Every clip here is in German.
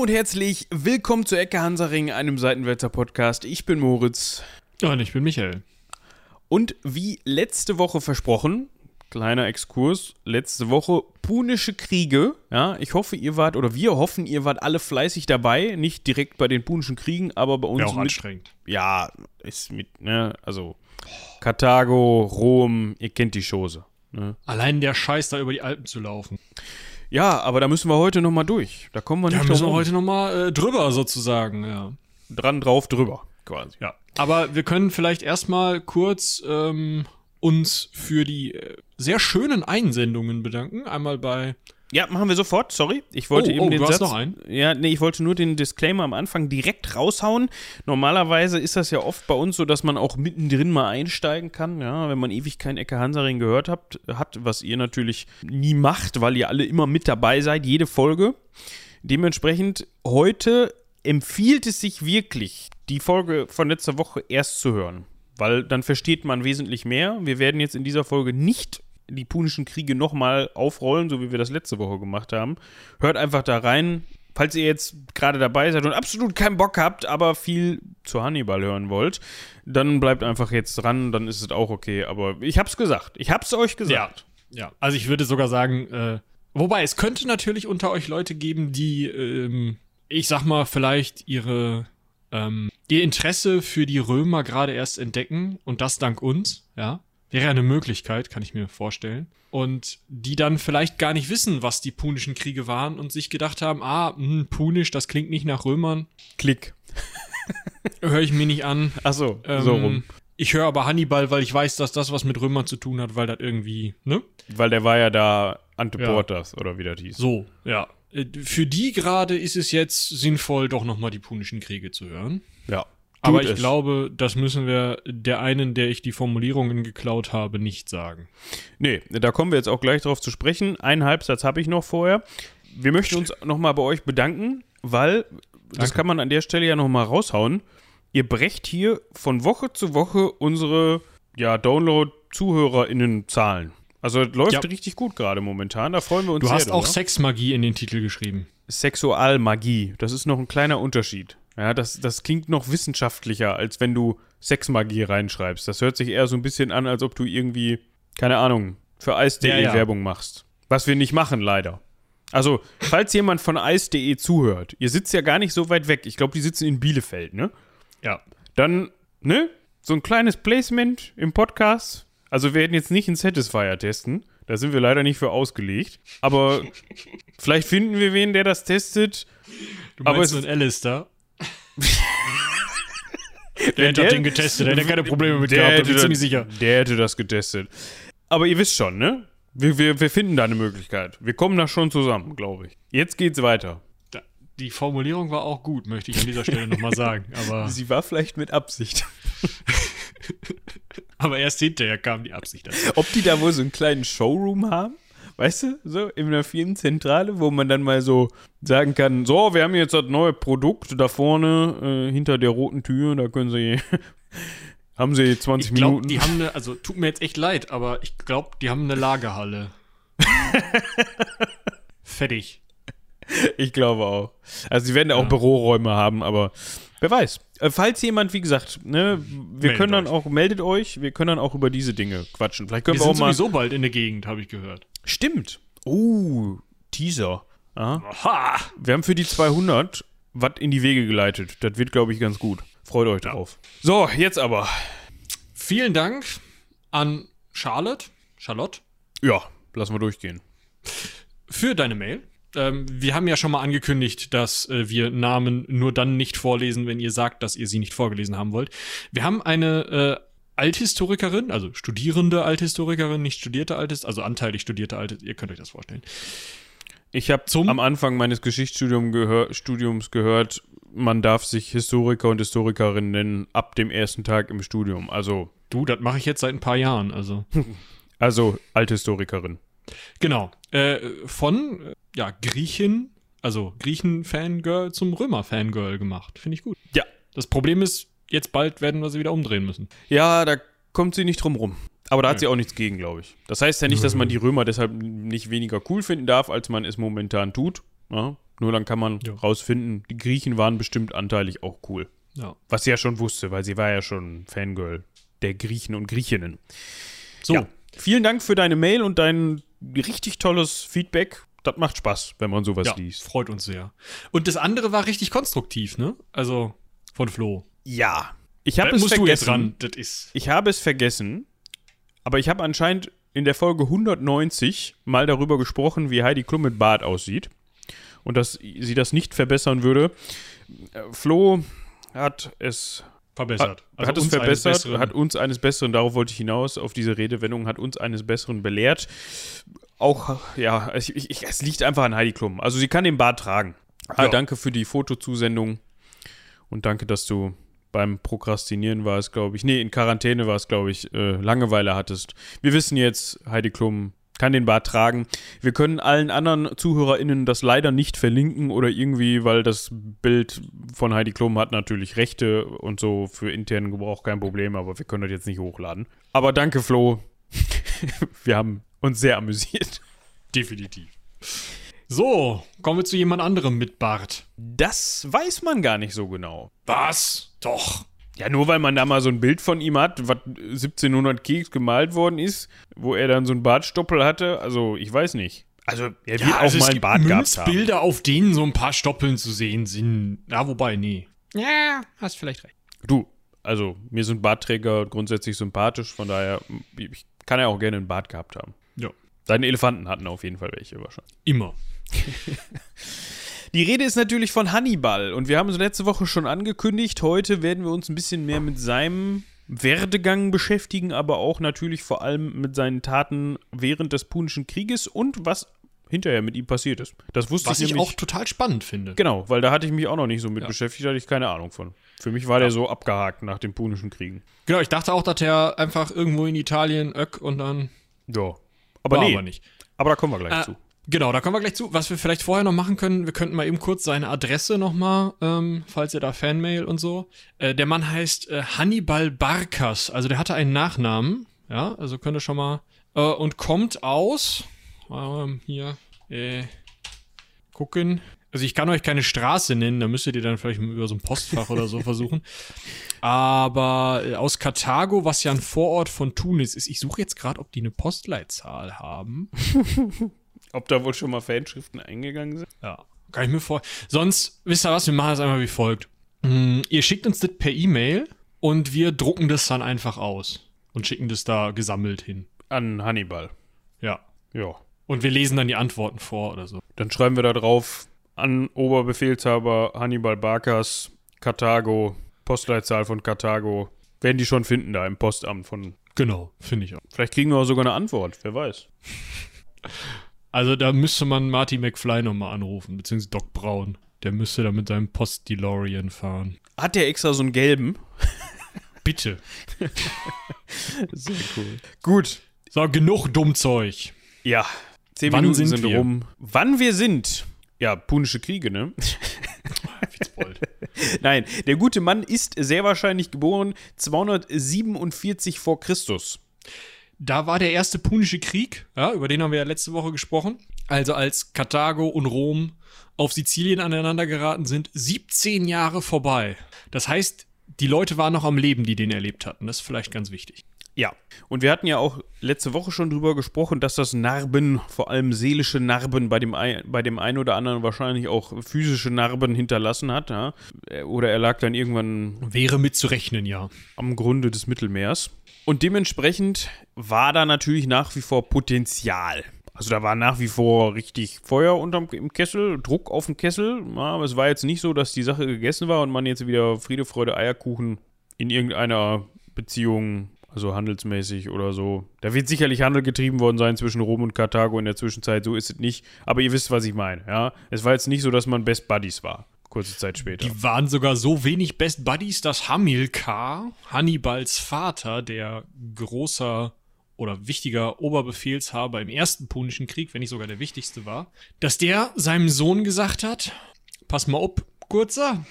Hallo und herzlich willkommen zu Ecke Hansaring, einem Seitenwälzer Podcast. Ich bin Moritz. Und ich bin Michael. Und wie letzte Woche versprochen, kleiner Exkurs, letzte Woche Punische Kriege. Ja, ich hoffe, ihr wart, oder wir hoffen, ihr wart alle fleißig dabei. Nicht direkt bei den Punischen Kriegen, aber bei uns. Ja, auch mit, anstrengend. Ja, ist mit, ne, also Karthago, Rom, ihr kennt die Chose. Ne? Allein der Scheiß, da über die Alpen zu laufen. Ja, aber da müssen wir heute nochmal durch. Da kommen wir Da nicht müssen wir heute nochmal äh, drüber sozusagen, ja. dran drauf drüber, quasi. Ja. Aber wir können vielleicht erstmal kurz ähm, uns für die äh, sehr schönen Einsendungen bedanken. Einmal bei. Ja, machen wir sofort. Sorry, ich wollte Oh, eben oh, den du hast Satz. noch einen? Ja, nee, ich wollte nur den Disclaimer am Anfang direkt raushauen. Normalerweise ist das ja oft bei uns so, dass man auch mittendrin mal einsteigen kann. Ja, wenn man ewig kein Ecke Hansaring gehört habt, hat, was ihr natürlich nie macht, weil ihr alle immer mit dabei seid, jede Folge. Dementsprechend heute empfiehlt es sich wirklich, die Folge von letzter Woche erst zu hören, weil dann versteht man wesentlich mehr. Wir werden jetzt in dieser Folge nicht die punischen Kriege nochmal aufrollen, so wie wir das letzte Woche gemacht haben. Hört einfach da rein. Falls ihr jetzt gerade dabei seid und absolut keinen Bock habt, aber viel zu Hannibal hören wollt, dann bleibt einfach jetzt dran, dann ist es auch okay. Aber ich hab's gesagt. Ich hab's euch gesagt. Ja. Also ich würde sogar sagen, äh, wobei es könnte natürlich unter euch Leute geben, die, ähm, ich sag mal, vielleicht ihre ähm, ihr Interesse für die Römer gerade erst entdecken und das dank uns, ja. Wäre eine Möglichkeit, kann ich mir vorstellen. Und die dann vielleicht gar nicht wissen, was die punischen Kriege waren und sich gedacht haben, ah, hm, punisch, das klingt nicht nach Römern, Klick. höre ich mir nicht an. Achso, Ähm, so rum. Ich höre aber Hannibal, weil ich weiß, dass das was mit Römern zu tun hat, weil das irgendwie, ne? Weil der war ja da Ante Ja. Oder wie das hieß. So, ja. Äh, Für die gerade ist es jetzt sinnvoll, doch nochmal die punischen Kriege zu hören. Ja. Aber ich es. glaube, das müssen wir der einen, der ich die Formulierungen geklaut habe, nicht sagen. Nee, da kommen wir jetzt auch gleich drauf zu sprechen. Einen Halbsatz habe ich noch vorher. Wir möchten uns nochmal bei euch bedanken, weil, das Danke. kann man an der Stelle ja nochmal raushauen, ihr brecht hier von Woche zu Woche unsere ja, Download-ZuhörerInnen-Zahlen. Also es läuft Ja. richtig gut gerade momentan, da freuen wir uns Du sehr hast auch. Sexmagie in den Titel geschrieben. Sexualmagie, das ist noch ein kleiner Unterschied. Ja, das, das klingt noch wissenschaftlicher, als wenn du Sexmagie reinschreibst. Das hört sich eher so ein bisschen an, als ob du irgendwie, keine Ahnung, für Eis.de Ja, ja. Werbung machst. Was wir nicht machen, leider. Also, falls jemand von Eis.de zuhört, ihr sitzt ja gar nicht so weit weg. Ich glaube, die sitzen in Bielefeld, ne? Ja. Dann, ne? So ein kleines Placement im Podcast. Also, wir werden jetzt nicht einen Satisfier testen. Da sind wir leider nicht für ausgelegt. Aber vielleicht finden wir wen, der das testet. Du Aber meinst es- einen Alistair? Der Der- hätte das Ding getestet, der hätte keine Probleme mit gehabt, da bin ich das- ziemlich sicher. Der hätte das getestet. Aber ihr wisst schon, ne? Wir, wir, wir finden da eine Möglichkeit. Wir kommen da schon zusammen, glaube ich. Jetzt geht's weiter. Da- Die Formulierung war auch gut, möchte ich an dieser Stelle nochmal sagen. Aber, Sie war vielleicht mit Absicht. aber erst hinterher kam die Absicht dazu. Ob die da wohl so einen kleinen Showroom haben? Weißt du, so in einer Firmenzentrale, wo man dann mal so sagen kann: So, wir haben jetzt das neue Produkt da vorne äh, hinter der roten Tür, da können Sie. haben Sie 20 Ich glaube, Minuten. die haben eine, also tut mir jetzt echt leid, aber ich glaube, die haben eine Lagerhalle. Fertig. Ich glaube auch. Also sie werden da auch Ja. Büroräume haben, aber wer weiß. Äh, Falls jemand, wie gesagt, ne, wir Meldet können dann euch. auch, meldet euch, wir können dann auch über diese Dinge quatschen. Vielleicht können Wir wir, sind auch mal. sowieso bald in der Gegend, habe ich gehört. Stimmt. Oh, Teaser. Aha. Wir haben für die 200 was in die Wege geleitet. Das wird, glaube ich, ganz gut. Freut euch drauf. So, jetzt aber. Vielen Dank an Charlotte, Charlotte, Ja, lassen wir durchgehen. für deine Mail. Ähm, wir haben ja schon mal angekündigt, dass äh, wir Namen nur dann nicht vorlesen, wenn ihr sagt, dass ihr sie nicht vorgelesen haben wollt. Wir haben eine äh, Althistorikerin, also studierende Althistorikerin, nicht studierte Althist, also anteilig studierte Althist, ihr könnt euch das vorstellen. Ich habe Zum- am Anfang meines Geschichtsstudiums gehör gehört, man darf sich Historiker und Historikerin nennen ab dem ersten Tag im Studium. Also, Du, das mache ich jetzt seit ein paar Jahren, also. also Althistorikerin. Genau. Äh, von ja, Griechin, also Griechen-Fangirl zum Römer-Fangirl gemacht. Finde ich gut. Ja. Das Problem ist, jetzt bald werden wir sie wieder umdrehen müssen. Ja, da kommt sie nicht drum rum. Aber da hat sie auch nichts gegen, glaube ich. Das heißt ja nicht, dass man die Römer deshalb nicht weniger cool finden darf, als man es momentan tut. Ja, Nur dann kann man Ja. rausfinden, die Griechen waren bestimmt anteilig auch cool. Ja. Was sie ja schon wusste, weil sie war ja schon Fangirl der Griechen und Griechinnen. So, Ja. Vielen Dank für deine Mail und dein richtig tolles Feedback. Das macht Spaß, wenn man sowas ja, liest. freut uns sehr. Und das andere war richtig konstruktiv, ne? Also von Flo. Ja. Ich habe es musst du jetzt vergessen. ran. Das ist. Ich habe es vergessen, aber ich habe anscheinend in der Folge 190 mal darüber gesprochen, wie Heidi Klum mit Bart aussieht und dass sie das nicht verbessern würde. Flo hat es Verbessert. hat, hat es Also uns eines verbessert, Besseren- hat uns eines Besseren, darauf wollte ich hinaus, auf diese Redewendung, hat uns eines Besseren belehrt. Auch, ja, ich, ich, es liegt einfach an Heidi Klum. Also sie kann den Bart tragen. Ah. Danke für die Fotozusendung und danke, dass du beim Prokrastinieren war es, glaube ich, nee, in Quarantäne war es, glaube ich, äh, Langeweile hattest. Wir wissen jetzt, Heidi Klum kann den Bart tragen. Wir können allen anderen ZuhörerInnen das leider nicht verlinken oder irgendwie, weil das Bild von Heidi Klum hat natürlich Rechte und so für internen Gebrauch kein Problem, aber wir können das jetzt nicht hochladen. Aber danke, Flo. wir haben uns sehr amüsiert. Definitiv. So, kommen wir zu jemand anderem mit Bart. Das weiß man gar nicht so genau. Was? Doch. Ja, nur weil man da mal so ein Bild von ihm hat, was 1700 Keks gemalt worden ist, wo er dann so einen Bartstoppel hatte. Also, ich weiß nicht. Also, er wird auch also mal einen Bart gehabt haben. Münzbilder, auf denen so ein paar Stoppeln zu sehen sind. Ja, wobei, nee. Ja, hast vielleicht recht. Du, also, mir sind Bartträger grundsätzlich sympathisch, von daher, ich kann ja auch gerne einen Bart gehabt haben. Ja. Deine Elefanten hatten auf jeden Fall welche wahrscheinlich. Immer. Die Rede ist natürlich von Hannibal und wir haben es letzte Woche schon angekündigt. Heute werden wir uns ein bisschen mehr mit seinem Werdegang beschäftigen, aber auch natürlich vor allem mit seinen Taten während des Punischen Krieges und was hinterher mit ihm passiert ist. Das wusste Was ich ich nämlich auch total spannend finde. Genau, weil da hatte ich mich auch noch nicht so mit Ja. beschäftigt, da hatte ich keine Ahnung von. Für mich war der so abgehakt nach den Punischen Kriegen. Genau, ich dachte auch, dass er einfach irgendwo in Italien öck und dann Ja. Aber war nee, aber nicht. aber da kommen wir gleich Äh, zu. Genau, da kommen wir gleich zu. Was wir vielleicht vorher noch machen können, wir könnten mal eben kurz seine Adresse nochmal, ähm, falls ihr da Fanmail und so. Äh, der Mann heißt äh, Hannibal Barkas, also der hatte einen Nachnamen, ja, also könnt ihr schon mal, äh, und kommt aus, ähm, hier, äh, gucken. Also ich kann euch keine Straße nennen, da müsstet ihr dann vielleicht über so ein Postfach oder so versuchen. Aber äh, aus Karthago, was ja ein Vorort von Tunis ist, ich suche jetzt gerade, ob die eine Postleitzahl haben. Ob da wohl schon mal Fanschriften eingegangen sind? Ja, kann ich mir vor. Sonst, wisst ihr was, wir machen das einfach wie folgt. Mm, ihr schickt uns das per E-Mail und wir drucken das dann einfach aus und schicken das da gesammelt hin. An Hannibal. Ja. Ja. Und wir lesen dann die Antworten vor oder so. Dann schreiben wir da drauf an Oberbefehlshaber Hannibal Barkas, Karthago, Postleitzahl von Karthago. Werden die schon finden da im Postamt von. Genau, finde ich auch. Vielleicht kriegen wir auch sogar eine Antwort, wer weiß. Also da müsste man Marty McFly nochmal anrufen, beziehungsweise Doc Brown. Der müsste da mit seinem Post-DeLorean fahren. Hat der extra so einen gelben? Bitte. Sehr cool. Gut. So, genug Dummzeug. Ja. Zehn Wann Minuten sind sind, wir? rum. Wann wir sind? Ja, Punische Kriege, ne? Nein, der gute Mann ist sehr wahrscheinlich geboren 247 vor Christus. Da war der erste Punische Krieg, ja, über den haben wir ja letzte Woche gesprochen. Also als Karthago und Rom auf Sizilien aneinander geraten sind, 17 Jahre vorbei. Das heißt, die Leute waren noch am Leben, die den erlebt hatten. Das ist vielleicht ganz wichtig. Ja, und wir hatten ja auch letzte Woche schon drüber gesprochen, dass das Narben, vor allem seelische Narben, bei dem, ein, bei dem einen oder anderen wahrscheinlich auch physische Narben hinterlassen hat. Ja? Oder er lag dann irgendwann Wäre mit zu rechnen, ja. am Grunde des Mittelmeers. Und dementsprechend war da natürlich nach wie vor Potenzial. Also da war nach wie vor richtig Feuer unterm im Kessel, Druck auf dem Kessel. Aber es war jetzt nicht so, dass die Sache gegessen war und man jetzt wieder Friede, Freude, Eierkuchen in irgendeiner Beziehung, also handelsmäßig oder so. Da wird sicherlich Handel getrieben worden sein zwischen Rom und Karthago in der Zwischenzeit. So ist es nicht. Aber ihr wisst, was ich meine. Ja, es war jetzt nicht so, dass man Best Buddies war. Kurze Zeit später. Die waren sogar so wenig Best Buddies, dass Hamilkar, Hannibals Vater, der großer oder wichtiger Oberbefehlshaber im ersten Punischen Krieg, wenn nicht sogar der wichtigste war, dass der seinem Sohn gesagt hat, pass mal auf, Kurzer,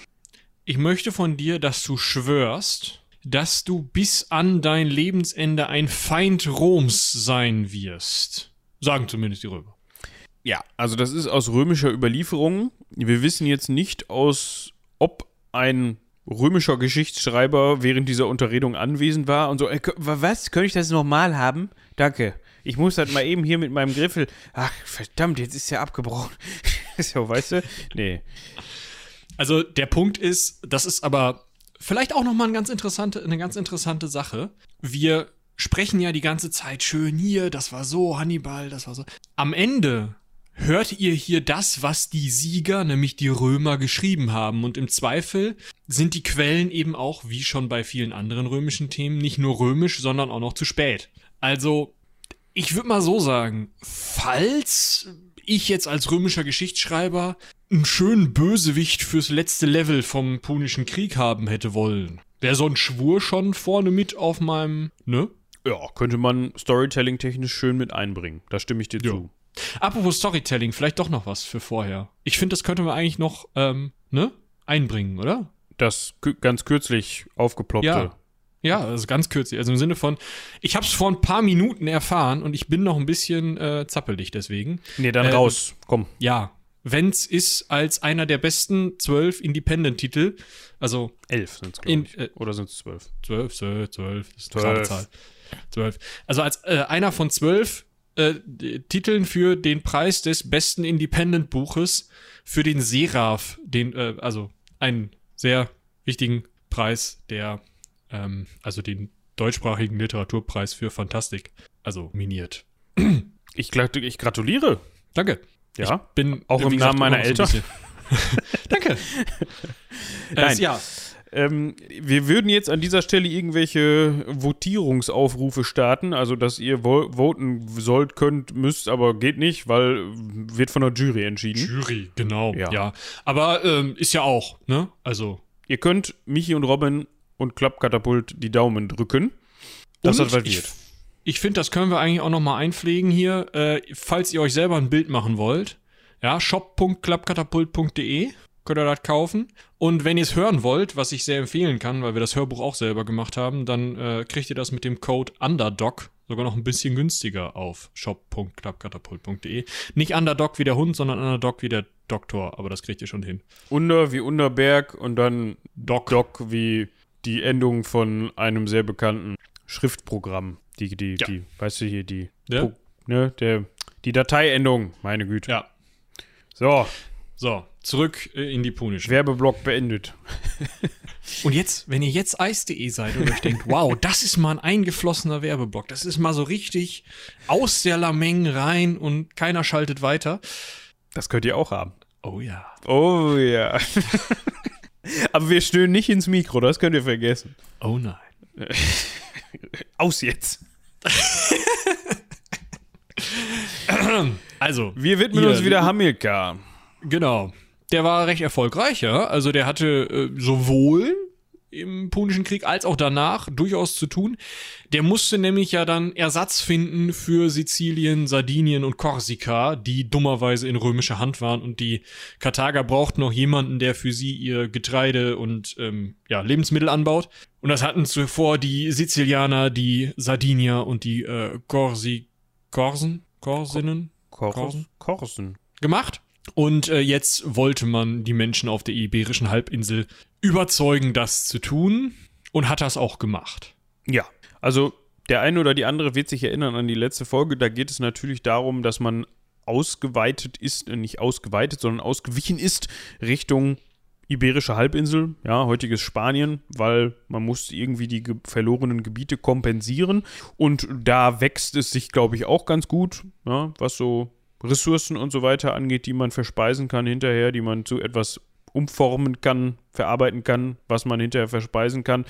ich möchte von dir, dass du schwörst, dass du bis an dein Lebensende ein Feind Roms sein wirst. Sagen zumindest die Römer. Ja, also das ist aus römischer Überlieferung. Wir wissen jetzt nicht aus, ob ein römischer Geschichtsschreiber während dieser Unterredung anwesend war und so, äh, was, könnte ich das nochmal haben? Danke. Ich muss das mal eben hier mit meinem Griffel. Ach, verdammt, jetzt ist ja abgebrochen. so, weißt du? Nee. Also der Punkt ist, das ist aber vielleicht auch nochmal eine ganz interessante, eine ganz interessante Sache. Wir sprechen ja die ganze Zeit schön hier, das war so, Hannibal, das war so. Am Ende hört ihr hier das, was die Sieger, nämlich die Römer, geschrieben haben. Und im Zweifel sind die Quellen eben auch, wie schon bei vielen anderen römischen Themen, nicht nur römisch, sondern auch noch zu spät. Also, ich würde mal so sagen, falls ich jetzt als römischer Geschichtsschreiber einen schönen Bösewicht fürs letzte Level vom Punischen Krieg haben hätte wollen, wäre so ein Schwur schon vorne mit auf meinem, ne? Ja, könnte man Storytelling-technisch schön mit einbringen. Da stimme ich dir ja. zu. Apropos Storytelling, vielleicht doch noch was für vorher. Ich finde, das könnte man eigentlich noch, ähm, ne? Einbringen, oder? Das ganz kürzlich aufgeploppte. Ja. Ja, also ganz kürzlich. Also im Sinne von, ich habe es vor ein paar Minuten erfahren und ich bin noch ein bisschen äh, zappelig deswegen. Nee, dann äh, raus. Komm. Ja. Wenn's ist als einer der besten zwölf Independent-Titel, also elf sind es, äh, oder sind es zwölf? Zwölf, zwölf, zwölf, das ist eine Zahl. Zwölf. Also als äh, einer von zwölf äh, Titeln für den Preis des besten Independent-Buches für den Seraph, den, äh, also einen sehr wichtigen Preis, der, ähm, also den deutschsprachigen Literaturpreis für Fantastik, also miniert. Ich, ich gratuliere. Danke. Ja. Ich bin auch im Namen meiner Eltern. Danke. Nein. Äh, ja. Ähm, wir würden jetzt an dieser Stelle irgendwelche Votierungsaufrufe starten, also dass ihr vo voten sollt, könnt, müsst, aber geht nicht, weil wird von der Jury entschieden. Jury, genau, ja. ja. Aber ähm, ist ja auch, ne? Also. Ihr könnt Michi und Robin und Klappkatapult die Daumen drücken. Das und hat ich, ich finde, das können wir eigentlich auch nochmal einpflegen hier, äh, falls ihr euch selber ein Bild machen wollt. Ja, shop.klappkatapult.de könnt ihr das kaufen. Und wenn ihr es hören wollt, was ich sehr empfehlen kann, weil wir das Hörbuch auch selber gemacht haben, dann äh, kriegt ihr das mit dem Code Underdog sogar noch ein bisschen günstiger auf shop.klappkatapult.de. Nicht Underdog wie der Hund, sondern Underdog wie der Doktor, aber das kriegt ihr schon hin. Under wie Unterberg und dann Doc, Doc wie die Endung von einem sehr bekannten Schriftprogramm. Die, die, ja. die, weißt du hier, die, ja. ne, der, die Dateiendung, meine Güte. Ja. So. So, zurück äh, in die punischen. Werbeblock beendet. und jetzt, wenn ihr jetzt eis.de seid und euch denkt, wow, das ist mal ein eingeflossener Werbeblock, das ist mal so richtig aus der Lameng rein und keiner schaltet weiter. Das könnt ihr auch haben. Oh ja. Oh ja. Aber wir stöhnen nicht ins Mikro, das könnt ihr vergessen. Oh nein. Aus jetzt. also. Wir widmen uns wieder Hamilcar. Genau. Der war recht erfolgreich, ja. Also der hatte äh, sowohl im Punischen Krieg als auch danach durchaus zu tun. Der musste nämlich ja dann Ersatz finden für Sizilien, Sardinien und Korsika, die dummerweise in römischer Hand waren und die Karthager brauchten noch jemanden, der für sie ihr Getreide und ähm, ja, Lebensmittel anbaut. Und das hatten zuvor die Sizilianer, die Sardinier und die äh, Korsi Korsen? Korsinnen? Korsen? Korsen. Gemacht. Und äh, jetzt wollte man die Menschen auf der Iberischen Halbinsel überzeugen, das zu tun und hat das auch gemacht. Ja, also der eine oder die andere wird sich erinnern an die letzte Folge. Da geht es natürlich darum, dass man ausgeweitet ist, äh, nicht ausgeweitet, sondern ausgewichen ist Richtung Iberische Halbinsel, ja, heutiges Spanien, weil man muss irgendwie die ge verlorenen Gebiete kompensieren. Und da wächst es sich, glaube ich, auch ganz gut, ja, was so Ressourcen und so weiter angeht, die man verspeisen kann hinterher, die man zu etwas umformen kann, verarbeiten kann, was man hinterher verspeisen kann.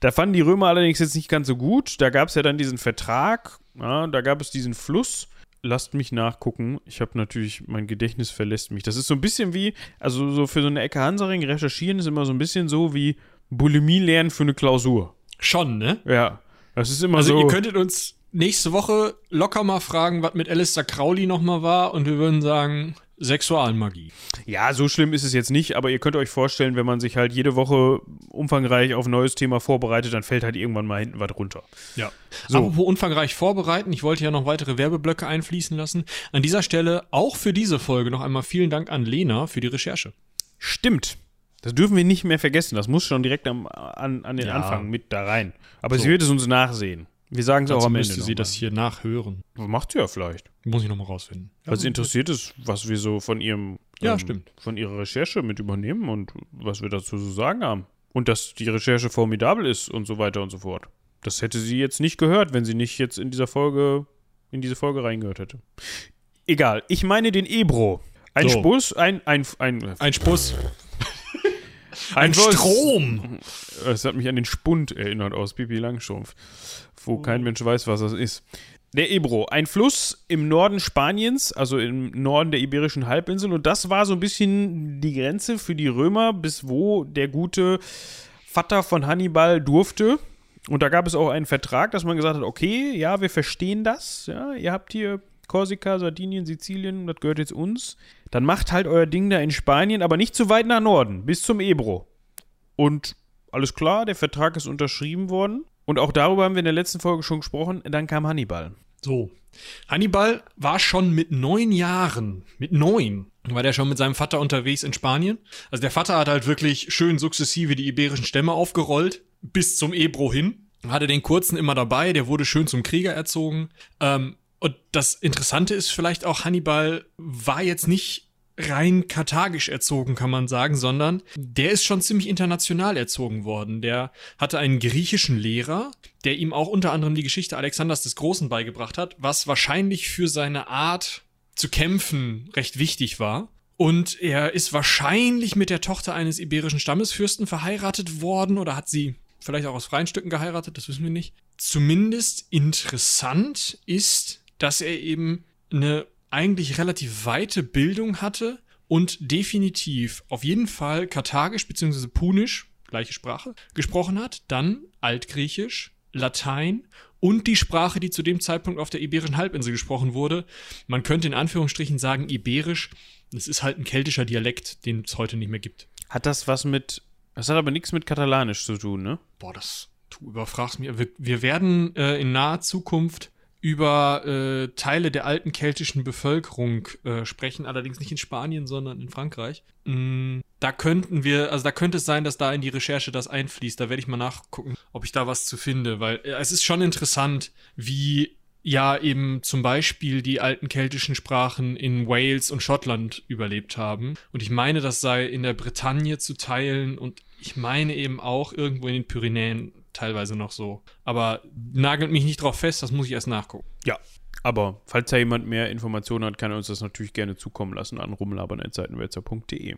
Da fanden die Römer allerdings jetzt nicht ganz so gut. Da gab es ja dann diesen Vertrag, ja, da gab es diesen Fluss. Lasst mich nachgucken. Ich habe natürlich, mein Gedächtnis verlässt mich. Das ist so ein bisschen wie, also so für so eine Ecke Hansaring recherchieren ist immer so ein bisschen so wie Bulimie lernen für eine Klausur. Schon, ne? Ja. Das ist immer also so. Ihr könntet uns nächste Woche locker mal fragen, was mit Alistair Crowley nochmal war und wir würden sagen, Sexualmagie. Ja, so schlimm ist es jetzt nicht, aber ihr könnt euch vorstellen, wenn man sich halt jede Woche umfangreich auf ein neues Thema vorbereitet, dann fällt halt irgendwann mal hinten was runter. Ja. So. Apropos umfangreich vorbereiten, ich wollte ja noch weitere Werbeblöcke einfließen lassen. An dieser Stelle auch für diese Folge noch einmal vielen Dank an Lena für die Recherche. Stimmt. Das dürfen wir nicht mehr vergessen. Das muss schon direkt am, an, an den Ja. Anfang mit da rein. Aber So. sie wird es uns nachsehen. Wir sagen es auch Dazu am Ende. müsste sie noch das hier nachhören. Macht sie ja vielleicht. Muss ich nochmal rausfinden. Weil sie interessiert ist, was wir so von ihrem Ja, stimmt. von ihrer Recherche mit übernehmen und was wir dazu zu sagen haben. Und dass die Recherche formidabel ist und so weiter und so fort. Das hätte sie jetzt nicht gehört, wenn sie nicht jetzt in dieser Folge, in diese Folge reingehört hätte. Egal, ich meine den Ebro. Ein So. Spuss, ein, ein, ein, Ein Spuss. Ein. Strom. Es hat mich an den Spund erinnert aus Pipi Langstrumpf, wo kein Mensch weiß, was das ist. Der Ebro, ein Fluss im Norden Spaniens, also im Norden der Iberischen Halbinsel. Und das war so ein bisschen die Grenze für die Römer, bis wo der gute Vater von Hannibal durfte. Und da gab es auch einen Vertrag, dass man gesagt hat, okay, ja, wir verstehen das. Ja, ihr habt hier Korsika, Sardinien, Sizilien, das gehört jetzt uns. Dann macht halt euer Ding da in Spanien, aber nicht zu weit nach Norden, bis zum Ebro. Und alles klar, der Vertrag ist unterschrieben worden. Und auch darüber haben wir in der letzten Folge schon gesprochen. Dann kam Hannibal. So. Hannibal war schon mit neun Jahren, mit neun, war der schon mit seinem Vater unterwegs in Spanien. Also der Vater hat halt wirklich schön sukzessive die iberischen Stämme aufgerollt, bis zum Ebro hin. Hatte den kurzen immer dabei, der wurde schön zum Krieger erzogen. Ähm, und das Interessante ist vielleicht auch, Hannibal war jetzt nicht rein karthagisch erzogen, kann man sagen, sondern der ist schon ziemlich international erzogen worden. Der hatte einen griechischen Lehrer, der ihm auch unter anderem die Geschichte Alexanders des Großen beigebracht hat, was wahrscheinlich für seine Art zu kämpfen recht wichtig war. Und er ist wahrscheinlich mit der Tochter eines iberischen Stammesfürsten verheiratet worden oder hat sie vielleicht auch aus freien Stücken geheiratet, das wissen wir nicht. Zumindest interessant ist, dass er eben eine eigentlich relativ weite Bildung hatte und definitiv auf jeden Fall Karthagisch bzw. Punisch, gleiche Sprache, gesprochen hat, dann Altgriechisch, Latein und die Sprache, die zu dem Zeitpunkt auf der Iberischen Halbinsel gesprochen wurde. Man könnte in Anführungsstrichen sagen Iberisch. Das ist halt ein keltischer Dialekt, den es heute nicht mehr gibt. Hat das was mit. Das hat aber nichts mit Katalanisch zu tun, ne? Boah, das, du überfragst mich. Wir, wir werden äh, in naher Zukunft über äh, Teile der alten keltischen Bevölkerung äh, sprechen, allerdings nicht in Spanien, sondern in Frankreich. Mm, da könnten wir, also da könnte es sein, dass da in die Recherche das einfließt. Da werde ich mal nachgucken, ob ich da was zu finde, weil äh, es ist schon interessant, wie ja eben zum Beispiel die alten keltischen Sprachen in Wales und Schottland überlebt haben. Und ich meine, das sei in der Bretagne zu teilen und ich meine eben auch irgendwo in den Pyrenäen teilweise noch so. Aber nagelt mich nicht drauf fest, das muss ich erst nachgucken. Ja. Aber falls da jemand mehr Informationen hat, kann er uns das natürlich gerne zukommen lassen an rumlabern.seitenwälzer.de.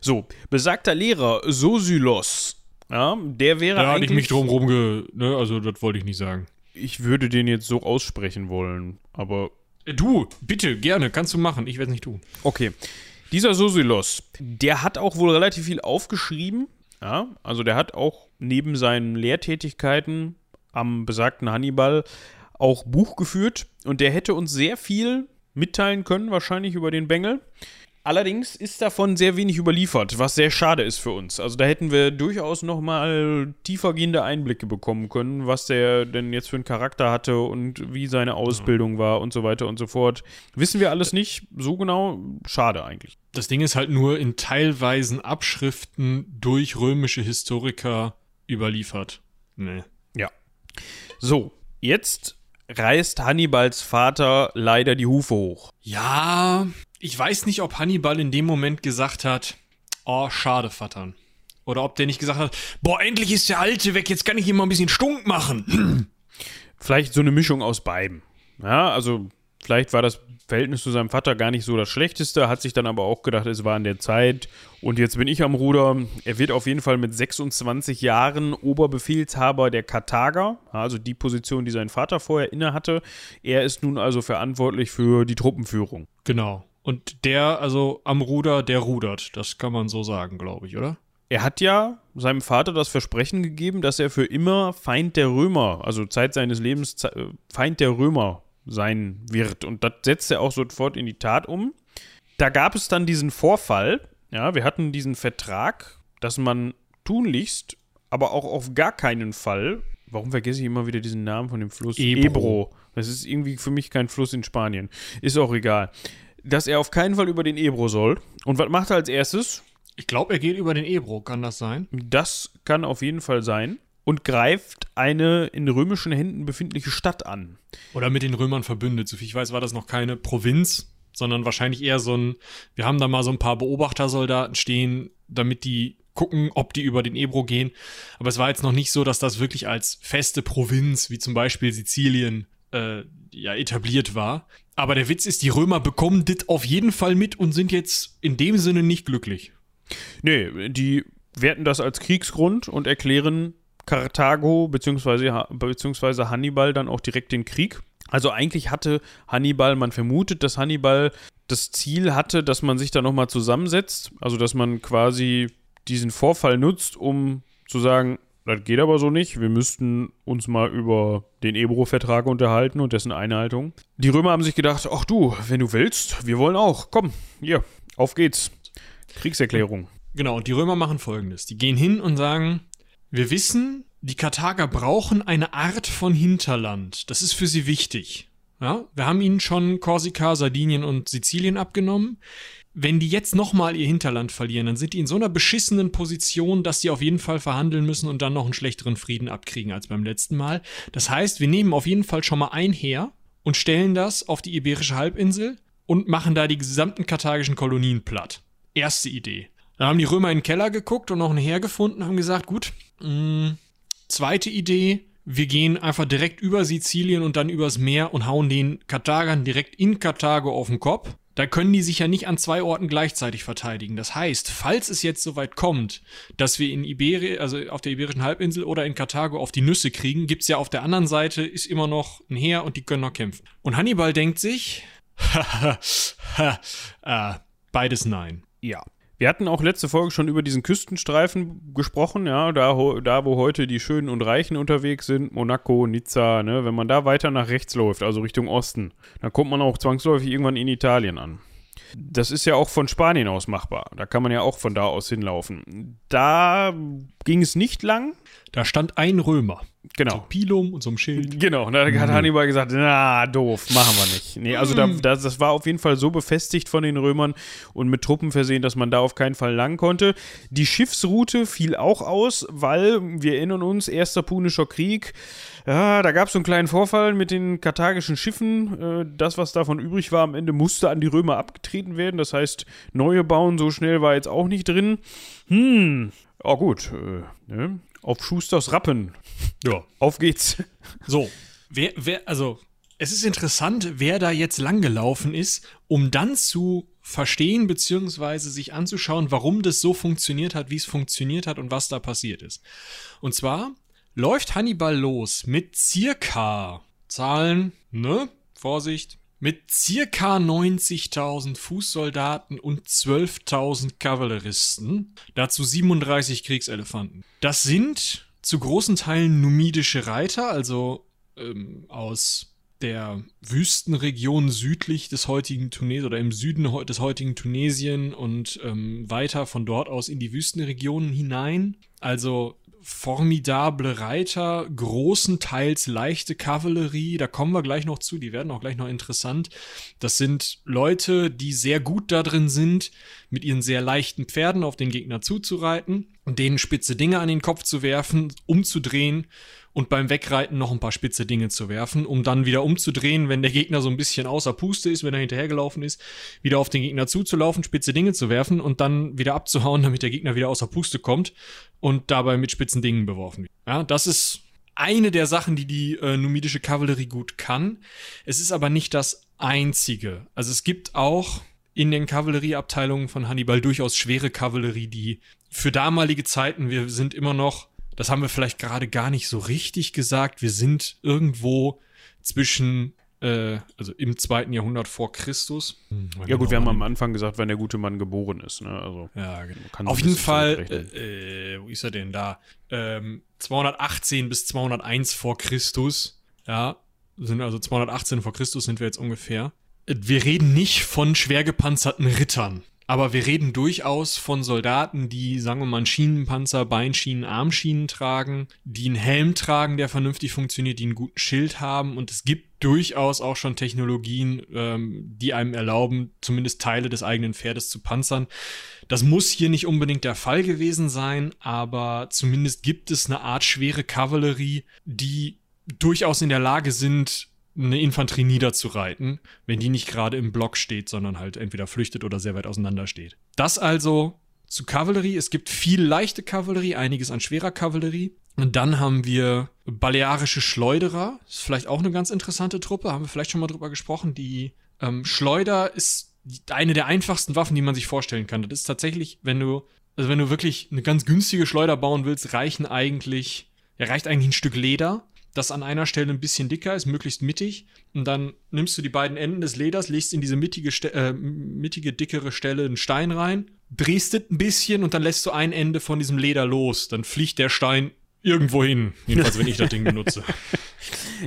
So, besagter Lehrer Sosylos, ja, der wäre Da hatte eigentlich... ich mich drum rumge... Ne, also das wollte ich nicht sagen. Ich würde den jetzt so aussprechen wollen, aber Äh, Du, bitte, gerne, kannst du machen. Ich werde es nicht tun. Okay. Dieser Sosylos, der hat auch wohl relativ viel aufgeschrieben. Ja, also der hat auch neben seinen Lehrtätigkeiten am besagten Hannibal auch Buch geführt und der hätte uns sehr viel mitteilen können, wahrscheinlich über den Bengel. Allerdings ist davon sehr wenig überliefert, was sehr schade ist für uns. Also da hätten wir durchaus noch mal tiefergehende Einblicke bekommen können, was der denn jetzt für einen Charakter hatte und wie seine Ausbildung war und so weiter und so fort. Wissen wir alles nicht so genau. Schade eigentlich. Das Ding ist halt nur in teilweisen Abschriften durch römische Historiker überliefert. Nee. Ja. So, jetzt reißt Hannibals Vater leider die Hufe hoch. Ja, ich weiß nicht, ob Hannibal in dem Moment gesagt hat, oh, schade, Vattern. Oder ob der nicht gesagt hat, boah, endlich ist der Alte weg, jetzt kann ich ihm mal ein bisschen stunk machen. Vielleicht so eine Mischung aus beiden. Ja, also vielleicht war das Verhältnis zu seinem Vater gar nicht so das Schlechteste, hat sich dann aber auch gedacht, es war in der Zeit und jetzt bin ich am Ruder. Er wird auf jeden Fall mit 26 Jahren Oberbefehlshaber der Karthager, also die Position, die sein Vater vorher inne hatte. Er ist nun also verantwortlich für die Truppenführung. Genau. Und der, also am Ruder, der rudert. Das kann man so sagen, glaube ich, oder? Er hat ja seinem Vater das Versprechen gegeben, dass er für immer Feind der Römer, also Zeit seines Lebens äh, Feind der Römer sein wird. Und das setzt er auch sofort in die Tat um. da gab es dann diesen Vorfall, ja, wir hatten diesen Vertrag, dass man tunlichst, aber auch auf gar keinen Fall, warum vergesse ich immer wieder diesen Namen von dem Fluss? Ebro. Das ist irgendwie für mich kein Fluss in Spanien. Ist auch egal. Dass er auf keinen Fall über den Ebro soll. Und was macht er als erstes? Ich glaube, er geht über den Ebro, kann das sein? Das kann auf jeden Fall sein. Und greift eine in römischen Händen befindliche Stadt an. Oder mit den Römern verbündet. Soviel ich weiß, war das noch keine Provinz, sondern wahrscheinlich eher so ein, wir haben da mal so ein paar Beobachtersoldaten stehen, damit die gucken, ob die über den Ebro gehen. Aber es war jetzt noch nicht so, dass das wirklich als feste Provinz, wie zum Beispiel Sizilien, äh, ja, etabliert war. Aber der Witz ist, die Römer bekommen das auf jeden Fall mit und sind jetzt in dem Sinne nicht glücklich. Nee, die werten das als Kriegsgrund und erklären Karthago bzw. beziehungsweise Hannibal dann auch direkt den Krieg. Also eigentlich hatte Hannibal, man vermutet, dass Hannibal das Ziel hatte, dass man sich da nochmal zusammensetzt, also dass man quasi diesen Vorfall nutzt, um zu sagen, das geht aber so nicht, wir müssten uns mal über den Ebro-Vertrag unterhalten und dessen Einhaltung. Die Römer haben sich gedacht, ach du, wenn du willst, wir wollen auch, komm, hier, auf geht's. Kriegserklärung. Genau, und die Römer machen folgendes. Die gehen hin und sagen, wir wissen, die Karthager brauchen eine Art von Hinterland. Das ist für sie wichtig. Ja, wir haben ihnen schon Korsika, Sardinien und Sizilien abgenommen. Wenn die jetzt nochmal ihr Hinterland verlieren, dann sind die in so einer beschissenen Position, dass sie auf jeden Fall verhandeln müssen und dann noch einen schlechteren Frieden abkriegen als beim letzten Mal. Das heißt, wir nehmen auf jeden Fall schon mal ein Heer und stellen das auf die Iberische Halbinsel und machen da die gesamten karthagischen Kolonien platt. Erste Idee. Dann haben die Römer in den Keller geguckt und noch ein Heer gefunden und haben gesagt, gut, mh, mm, zweite Idee, wir gehen einfach direkt über Sizilien und dann übers Meer und hauen den Karthagern direkt in Karthago auf den Kopf. Da können die sich ja nicht an zwei Orten gleichzeitig verteidigen. Das heißt, falls es jetzt soweit kommt, dass wir in Iberia, also auf der Iberischen Halbinsel oder in Karthago auf die Nüsse kriegen, gibt's ja auf der anderen Seite ist immer noch ein Heer und die können noch kämpfen. Und Hannibal denkt sich, äh, beides nein. Ja. Wir hatten auch letzte Folge schon über diesen Küstenstreifen gesprochen, ja, da, da wo heute die Schönen und Reichen unterwegs sind, Monaco, Nizza, ne, wenn man da weiter nach rechts läuft, also Richtung Osten, dann kommt man auch zwangsläufig irgendwann in Italien an. Das ist ja auch von Spanien aus machbar. Da kann man ja auch von da aus hinlaufen. Da ging es nicht lang. Da stand ein Römer. Genau. So Pilum und so einem Schild. Genau, und da hat mhm. Hannibal gesagt, na, doof, machen wir nicht. Nee, also da, mhm. das, das war auf jeden Fall so befestigt von den Römern und mit Truppen versehen, dass man da auf keinen Fall lang konnte. Die Schiffsroute fiel auch aus, weil, wir erinnern uns, Erster Punischer Krieg, ja, da gab es so einen kleinen Vorfall mit den karthagischen Schiffen. Äh, das, was davon übrig war, am Ende musste an die Römer abgetreten werden. Das heißt, neue bauen so schnell war jetzt auch nicht drin. Hm, oh gut, äh, ne? Auf Schusters Rappen. Ja, auf geht's. So, wer, wer, also, es ist interessant, wer da jetzt langgelaufen ist, um dann zu verstehen beziehungsweise sich anzuschauen, warum das so funktioniert hat, wie es funktioniert hat und was da passiert ist. Und zwar läuft Hannibal los mit circa Zahlen, ne? Vorsicht, mit circa 90.000 Fußsoldaten und 12.000 Kavalleristen, dazu 37 Kriegselefanten. Das sind zu großen Teilen numidische Reiter, also ähm, aus der Wüstenregion südlich des heutigen Tunesien oder im Süden des heutigen Tunesien und ähm, weiter von dort aus in die Wüstenregionen hinein. Also formidable Reiter, großenteils leichte Kavallerie, da kommen wir gleich noch zu, die werden auch gleich noch interessant. Das sind Leute, die sehr gut da drin sind, mit ihren sehr leichten Pferden auf den Gegner zuzureiten, denen spitze Dinge an den Kopf zu werfen, umzudrehen und beim Wegreiten noch ein paar spitze Dinge zu werfen, um dann wieder umzudrehen, wenn der Gegner so ein bisschen außer Puste ist, wenn er hinterhergelaufen ist, wieder auf den Gegner zuzulaufen, spitze Dinge zu werfen und dann wieder abzuhauen, damit der Gegner wieder außer Puste kommt und dabei mit spitzen Dingen beworfen wird. Ja, das ist eine der Sachen, die die äh, numidische Kavallerie gut kann. Es ist aber nicht das einzige. Also es gibt auch in den Kavallerieabteilungen von Hannibal durchaus schwere Kavallerie, die für damalige Zeiten, wir sind immer noch das haben wir vielleicht gerade gar nicht so richtig gesagt. Wir sind irgendwo zwischen, äh, also im zweiten Jahrhundert vor Christus. Hm, ja gut, wir haben am Anfang gesagt, wenn der gute Mann geboren ist. Ne? Also, ja, genau. Auf jeden Fall, äh, äh, wo ist er denn da? Ähm, 218 bis 201 vor Christus. Ja, sind also 218 vor Christus sind wir jetzt ungefähr. wir reden nicht von schwer gepanzerten Rittern. Aber wir reden durchaus von Soldaten, die, sagen wir mal, Schienenpanzer, Beinschienen, Armschienen tragen, die einen Helm tragen, der vernünftig funktioniert, die einen guten Schild haben. Und es gibt durchaus auch schon Technologien, ähm, die einem erlauben, zumindest Teile des eigenen Pferdes zu panzern. Das muss hier nicht unbedingt der Fall gewesen sein, aber zumindest gibt es eine Art schwere Kavallerie, die durchaus in der Lage sind, eine Infanterie niederzureiten, wenn die nicht gerade im Block steht, sondern halt entweder flüchtet oder sehr weit auseinander steht. Das also zu Kavallerie. Es gibt viel leichte Kavallerie, einiges an schwerer Kavallerie. Und dann haben wir balearische Schleuderer. Ist vielleicht auch eine ganz interessante Truppe. Haben wir vielleicht schon mal drüber gesprochen. Die ähm, Schleuder ist eine der einfachsten Waffen, die man sich vorstellen kann. Das ist tatsächlich, wenn du, also wenn du wirklich eine ganz günstige Schleuder bauen willst, reichen eigentlich, ja, reicht eigentlich ein Stück Leder das an einer Stelle ein bisschen dicker ist, möglichst mittig. Und dann nimmst du die beiden Enden des Leders, legst in diese mittige, äh, mittige dickere Stelle einen Stein rein, drehst es ein bisschen und dann lässt du ein Ende von diesem Leder los. Dann fliegt der Stein irgendwo hin. Jedenfalls, wenn ich das Ding benutze.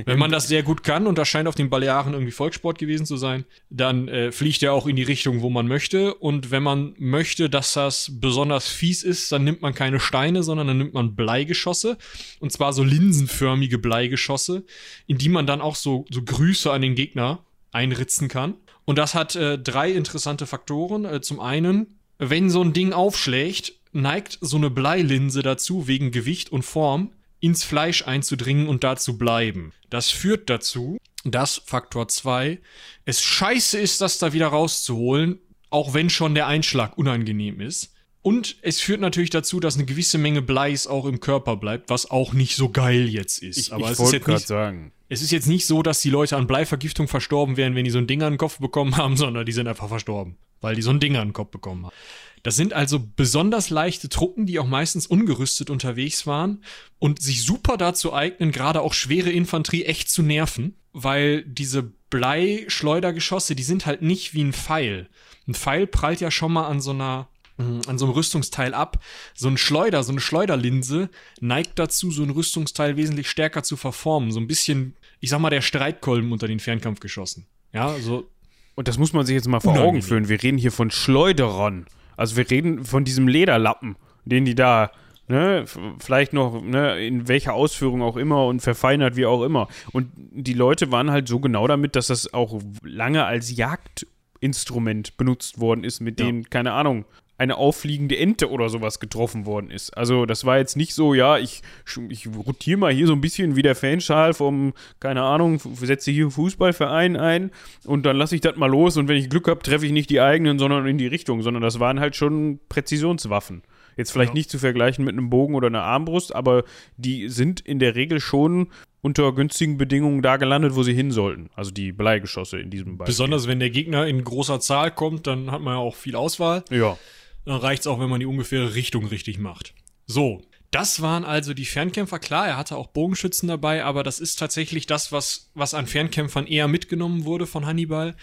Wenn man das sehr gut kann, und das scheint auf den Balearen irgendwie Volkssport gewesen zu sein, dann äh, fliegt er auch in die Richtung, wo man möchte. Und wenn man möchte, dass das besonders fies ist, dann nimmt man keine Steine, sondern dann nimmt man Bleigeschosse. Und zwar so linsenförmige Bleigeschosse, in die man dann auch so, so Grüße an den Gegner einritzen kann. Und das hat äh, drei interessante Faktoren. Äh, zum einen, wenn so ein Ding aufschlägt, neigt so eine Bleilinse dazu, wegen Gewicht und Form, ins Fleisch einzudringen und da zu bleiben. Das führt dazu, dass Faktor 2 es scheiße ist, das da wieder rauszuholen, auch wenn schon der Einschlag unangenehm ist. Und es führt natürlich dazu, dass eine gewisse Menge Bleis auch im Körper bleibt, was auch nicht so geil jetzt ist. Ich, Aber ich es ist jetzt nicht, sagen. es ist jetzt nicht so, dass die Leute an Bleivergiftung verstorben wären, wenn die so ein Ding an den Kopf bekommen haben, sondern die sind einfach verstorben, weil die so ein Ding an den Kopf bekommen haben. Das sind also besonders leichte Truppen, die auch meistens ungerüstet unterwegs waren und sich super dazu eignen, gerade auch schwere Infanterie echt zu nerven, weil diese Bleischleudergeschosse, die sind halt nicht wie ein Pfeil. Ein Pfeil prallt ja schon mal an so einer mm, an so einem Rüstungsteil ab. So ein Schleuder, so eine Schleuderlinse neigt dazu, so ein Rüstungsteil wesentlich stärker zu verformen. So ein bisschen, ich sag mal, der Streitkolben unter den Fernkampfgeschossen. Ja, so. Und das muss man sich jetzt mal vor. Augen führen. Wir reden hier von Schleuderern. Also wir reden von diesem Lederlappen, den die da, ne, vielleicht noch, ne, in welcher Ausführung auch immer und verfeinert wie auch immer. Und die Leute waren halt so genau damit, dass das auch lange als Jagdinstrument benutzt worden ist, mit Ja. denen, keine Ahnung, eine auffliegende Ente oder sowas getroffen worden ist. Also das war jetzt nicht so, ja, ich, ich rotiere mal hier so ein bisschen wie der Fanschal vom, keine Ahnung, setze hier Fußballverein ein und dann lasse ich das mal los und wenn ich Glück habe, treffe ich nicht die eigenen, sondern in die Richtung, sondern das waren halt schon Präzisionswaffen. Jetzt vielleicht Ja. nicht zu vergleichen mit einem Bogen oder einer Armbrust, aber die sind in der Regel schon unter günstigen Bedingungen da gelandet, wo sie hin sollten. Also die Bleigeschosse in diesem Beispiel. Besonders wenn der Gegner in großer Zahl kommt, dann hat man ja auch viel Auswahl. Ja. Dann reicht's auch, wenn man die ungefähre Richtung richtig macht. So, das waren also die Fernkämpfer. Klar, er hatte auch Bogenschützen dabei, aber das ist tatsächlich das, was, was an Fernkämpfern eher mitgenommen wurde von Hannibal.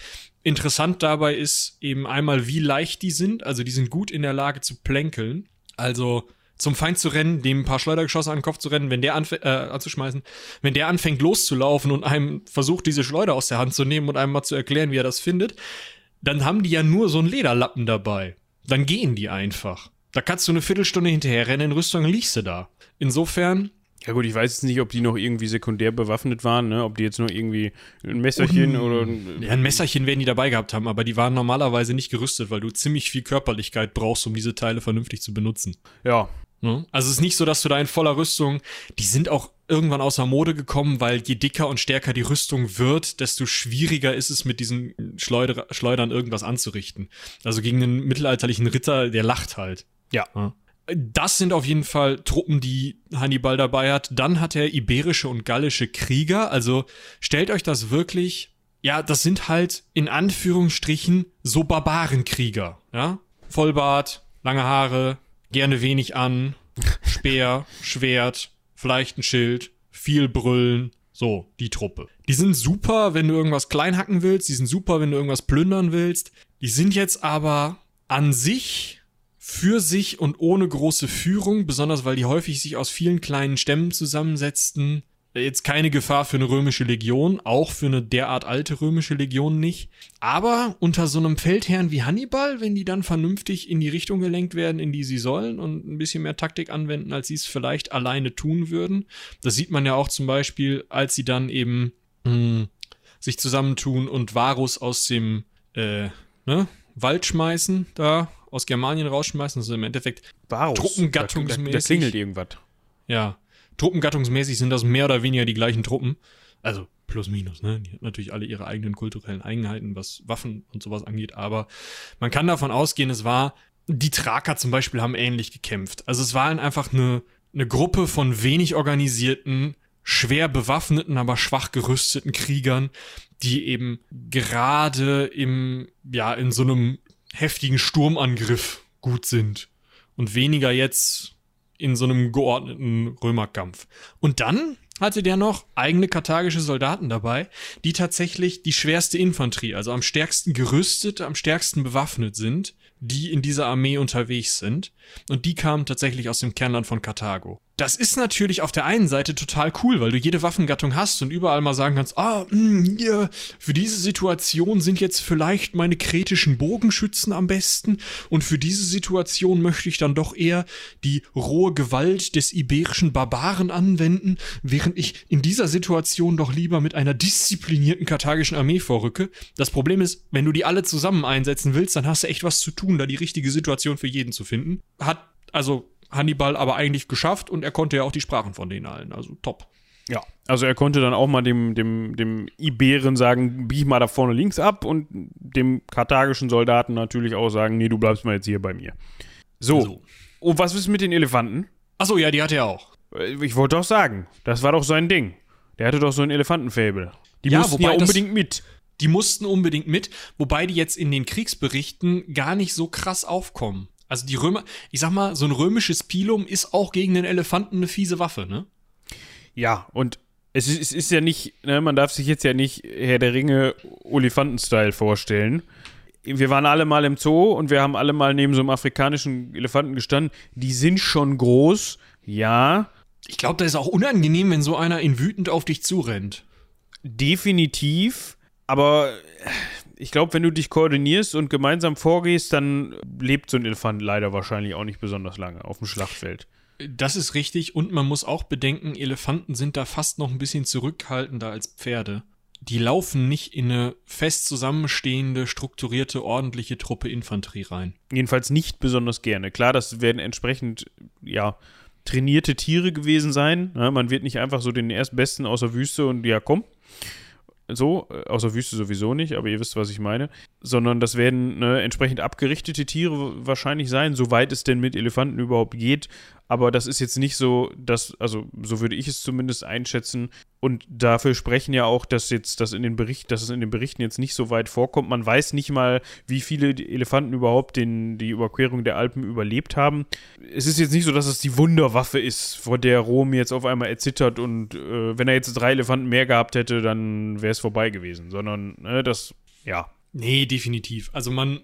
Interessant dabei ist eben einmal, wie leicht die sind. Also die sind gut in der Lage zu plänkeln. Also zum Feind zu rennen, dem ein paar Schleudergeschosse an den Kopf zu rennen, wenn der anfängt, äh, anzuschmeißen, wenn der anfängt loszulaufen und einem versucht, diese Schleuder aus der Hand zu nehmen und einem mal zu erklären, wie er das findet, dann haben die ja nur so einen Lederlappen dabei. Dann gehen die einfach. Da kannst du eine Viertelstunde hinterher rennen, in Rüstung liegst du da. Insofern, Ja gut, ich weiß jetzt nicht, ob die noch irgendwie sekundär bewaffnet waren, ne? ob die jetzt noch irgendwie ein Messerchen oder ein, ja, ein Messerchen werden die dabei gehabt haben, aber die waren normalerweise nicht gerüstet, weil du ziemlich viel Körperlichkeit brauchst, um diese Teile vernünftig zu benutzen. ja. Ne? Also es ist nicht so, dass du da in voller Rüstung, die sind auch irgendwann außer Mode gekommen, weil je dicker und stärker die Rüstung wird, desto schwieriger ist es mit diesen Schleuder Schleudern irgendwas anzurichten. Also gegen einen mittelalterlichen Ritter, der lacht halt. Ja. Das sind auf jeden Fall Truppen, die Hannibal dabei hat. Dann hat er iberische und gallische Krieger. Also stellt euch das wirklich, ja, das sind halt in Anführungsstrichen so Barbarenkrieger. Ja? Vollbart, lange Haare, gerne wenig an, Speer, Schwert, vielleicht ein Schild, viel brüllen. So, die Truppe. Die sind super, wenn du irgendwas klein hacken willst. Die sind super, wenn du irgendwas plündern willst. Die sind jetzt aber an sich für sich und ohne große Führung, besonders weil die häufig sich aus vielen kleinen Stämmen zusammensetzten, Jetzt keine Gefahr für eine römische Legion, auch für eine derart alte römische Legion nicht. Aber unter so einem Feldherrn wie Hannibal, wenn die dann vernünftig in die Richtung gelenkt werden, in die sie sollen und ein bisschen mehr Taktik anwenden, als sie es vielleicht alleine tun würden. Das sieht man ja auch zum Beispiel, als sie dann eben mh, hm, sich zusammentun und Varus aus dem äh, ne, Wald schmeißen, da aus Germanien rausschmeißen. Also im Endeffekt Varus, truppengattungsmäßig. Da, da, da klingelt irgendwas. Ja, truppengattungsmäßig sind das mehr oder weniger die gleichen Truppen. Also plus minus, ne? Die hat natürlich alle ihre eigenen kulturellen Eigenheiten, was Waffen und sowas angeht, aber man kann davon ausgehen, es war, die Traker zum Beispiel haben ähnlich gekämpft. Also es waren einfach eine, eine Gruppe von wenig organisierten, schwer bewaffneten, aber schwach gerüsteten Kriegern, die eben gerade im, ja, in so einem heftigen Sturmangriff gut sind. Und weniger jetzt in so einem geordneten Römerkampf. Und dann hatte der noch eigene karthagische Soldaten dabei, die tatsächlich die schwerste Infanterie, also am stärksten gerüstet, am stärksten bewaffnet sind, die in dieser Armee unterwegs sind. Und die kamen tatsächlich aus dem Kernland von Karthago. Das ist natürlich auf der einen Seite total cool, weil du jede Waffengattung hast und überall mal sagen kannst, ah, mh, mm, hier, für diese Situation sind jetzt vielleicht meine kretischen Bogenschützen am besten und für diese Situation möchte ich dann doch eher die rohe Gewalt des iberischen Barbaren anwenden, während ich in dieser Situation doch lieber mit einer disziplinierten karthagischen Armee vorrücke. Das Problem ist, wenn du die alle zusammen einsetzen willst, dann hast du echt was zu tun, da die richtige Situation für jeden zu finden. Hat also Hannibal aber eigentlich geschafft und er konnte ja auch die Sprachen von denen allen. Also top. Ja, also er konnte dann auch mal dem, dem, dem Iberen sagen, bieg mal da vorne links ab und dem karthagischen Soldaten natürlich auch sagen, nee, du bleibst mal jetzt hier bei mir. So. so. Und was ist mit den Elefanten? Achso, ja, die hatte er auch. Äh, ich wollte doch sagen, das war doch sein Ding. Der hatte doch so ein Elefantenfabel. Die ja, mussten ja unbedingt mit. Die mussten unbedingt mit, wobei die jetzt in den Kriegsberichten gar nicht so krass aufkommen. Also die Römer, ich sag mal, so ein römisches Pilum ist auch gegen den Elefanten eine fiese Waffe, ne? Ja, und es ist, es ist ja nicht, ne, man darf sich jetzt ja nicht Herr der Ringe Olifanten-Style vorstellen. Wir waren alle mal im Zoo und wir haben alle mal neben so einem afrikanischen Elefanten gestanden. Die sind schon groß, ja. Ich glaube, das ist auch unangenehm, wenn so einer in wütend auf dich zurennt. Definitiv, aber ich glaube, wenn du dich koordinierst und gemeinsam vorgehst, dann lebt so ein Elefant leider wahrscheinlich auch nicht besonders lange auf dem Schlachtfeld. Das ist richtig und man muss auch bedenken, Elefanten sind da fast noch ein bisschen zurückhaltender als Pferde. Die laufen nicht in eine fest zusammenstehende, strukturierte, ordentliche Truppe Infanterie rein. Jedenfalls nicht besonders gerne. Klar, das werden entsprechend, ja, trainierte Tiere gewesen sein. Ja, man wird nicht einfach so den Erstbesten aus der Wüste und ja, komm, so, äh, außer Wüste sowieso nicht, aber ihr wisst, was ich meine, sondern das werden ne, entsprechend abgerichtete Tiere wahrscheinlich sein, soweit es denn mit Elefanten überhaupt geht. Aber das ist jetzt nicht so, dass, also so würde ich es zumindest einschätzen. Und dafür sprechen ja auch, dass jetzt das in den Berichten, dass es in den Berichten jetzt nicht so weit vorkommt. Man weiß nicht mal, wie viele Elefanten überhaupt den, die Überquerung der Alpen überlebt haben. Es ist jetzt nicht so, dass es die Wunderwaffe ist, vor der Rom jetzt auf einmal erzittert und äh, wenn er jetzt drei Elefanten mehr gehabt hätte, dann wäre es vorbei gewesen. Sondern äh, das, ja, Nee, definitiv. Also man,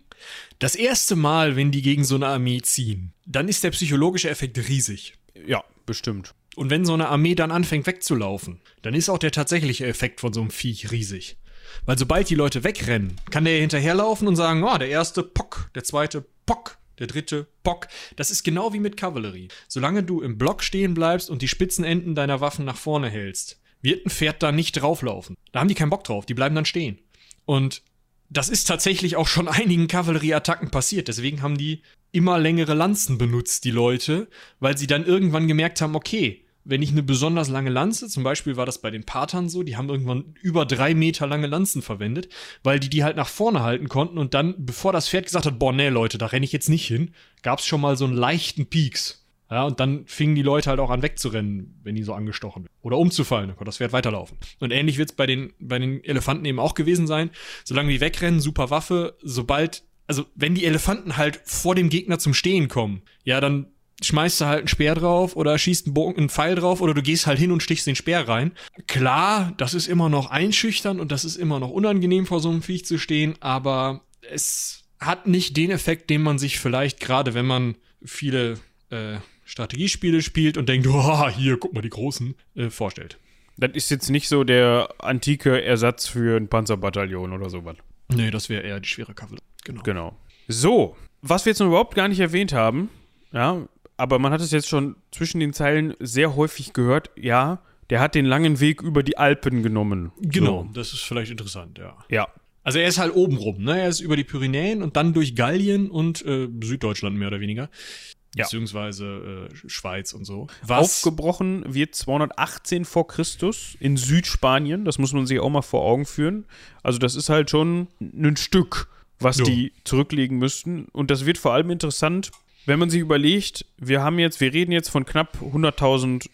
das erste Mal, wenn die gegen so eine Armee ziehen, dann ist der psychologische Effekt riesig. Ja, bestimmt. Und wenn so eine Armee dann anfängt wegzulaufen, dann ist auch der tatsächliche Effekt von so einem Viech riesig. Weil sobald die Leute wegrennen, kann der hinterherlaufen und sagen, oh, der erste Pock, der zweite Pock, der dritte Pock. Das ist genau wie mit Kavallerie. Solange du im Block stehen bleibst und die spitzen Enden deiner Waffen nach vorne hältst, wird ein Pferd da nicht drauflaufen. Da haben die keinen Bock drauf, die bleiben dann stehen. Und das ist tatsächlich auch schon einigen Kavallerieattacken passiert. Deswegen haben die immer längere Lanzen benutzt, die Leute, weil sie dann irgendwann gemerkt haben, okay, wenn ich eine besonders lange Lanze, zum Beispiel war das bei den Patern so, die haben irgendwann über drei Meter lange Lanzen verwendet, weil die die halt nach vorne halten konnten und dann, bevor das Pferd gesagt hat, boah, nee, Leute, da renne ich jetzt nicht hin, gab es schon mal so einen leichten Peaks. Ja, und dann fingen die Leute halt auch an wegzurennen, wenn die so angestochen. Oder umzufallen, dann konnte das Pferd weiterlaufen. Und ähnlich wird es bei den, bei den Elefanten eben auch gewesen sein. Solange die wegrennen, super Waffe, sobald, also wenn die Elefanten halt vor dem Gegner zum Stehen kommen, ja, dann schmeißt du halt einen Speer drauf oder schießt einen, Bogen, einen Pfeil drauf oder du gehst halt hin und stichst den Speer rein. Klar, das ist immer noch einschüchtern und das ist immer noch unangenehm vor so einem Viech zu stehen, aber es hat nicht den Effekt, den man sich vielleicht gerade, wenn man viele äh, Strategiespiele spielt und denkt, oh, hier, guck mal, die Großen, äh, vorstellt. Das ist jetzt nicht so der antike Ersatz für ein Panzerbataillon oder sowas. Nee, das wäre eher die schwere Kavallerie. Genau. Genau. So, was wir jetzt noch überhaupt gar nicht erwähnt haben, ja, aber man hat es jetzt schon zwischen den Zeilen sehr häufig gehört, ja, der hat den langen Weg über die Alpen genommen. Genau, so. das ist vielleicht interessant, ja. Ja. Also er ist halt oben rum, ne? Er ist über die Pyrenäen und dann durch Gallien und äh, Süddeutschland mehr oder weniger. Ja. Beziehungsweise äh, Schweiz und so. Was? Aufgebrochen wird 218 vor Christus in Südspanien. Das muss man sich auch mal vor Augen führen. Also das ist halt schon ein Stück, was jo. die zurücklegen müssten. Und das wird vor allem interessant, wenn man sich überlegt, wir haben jetzt, wir reden jetzt von knapp 100.000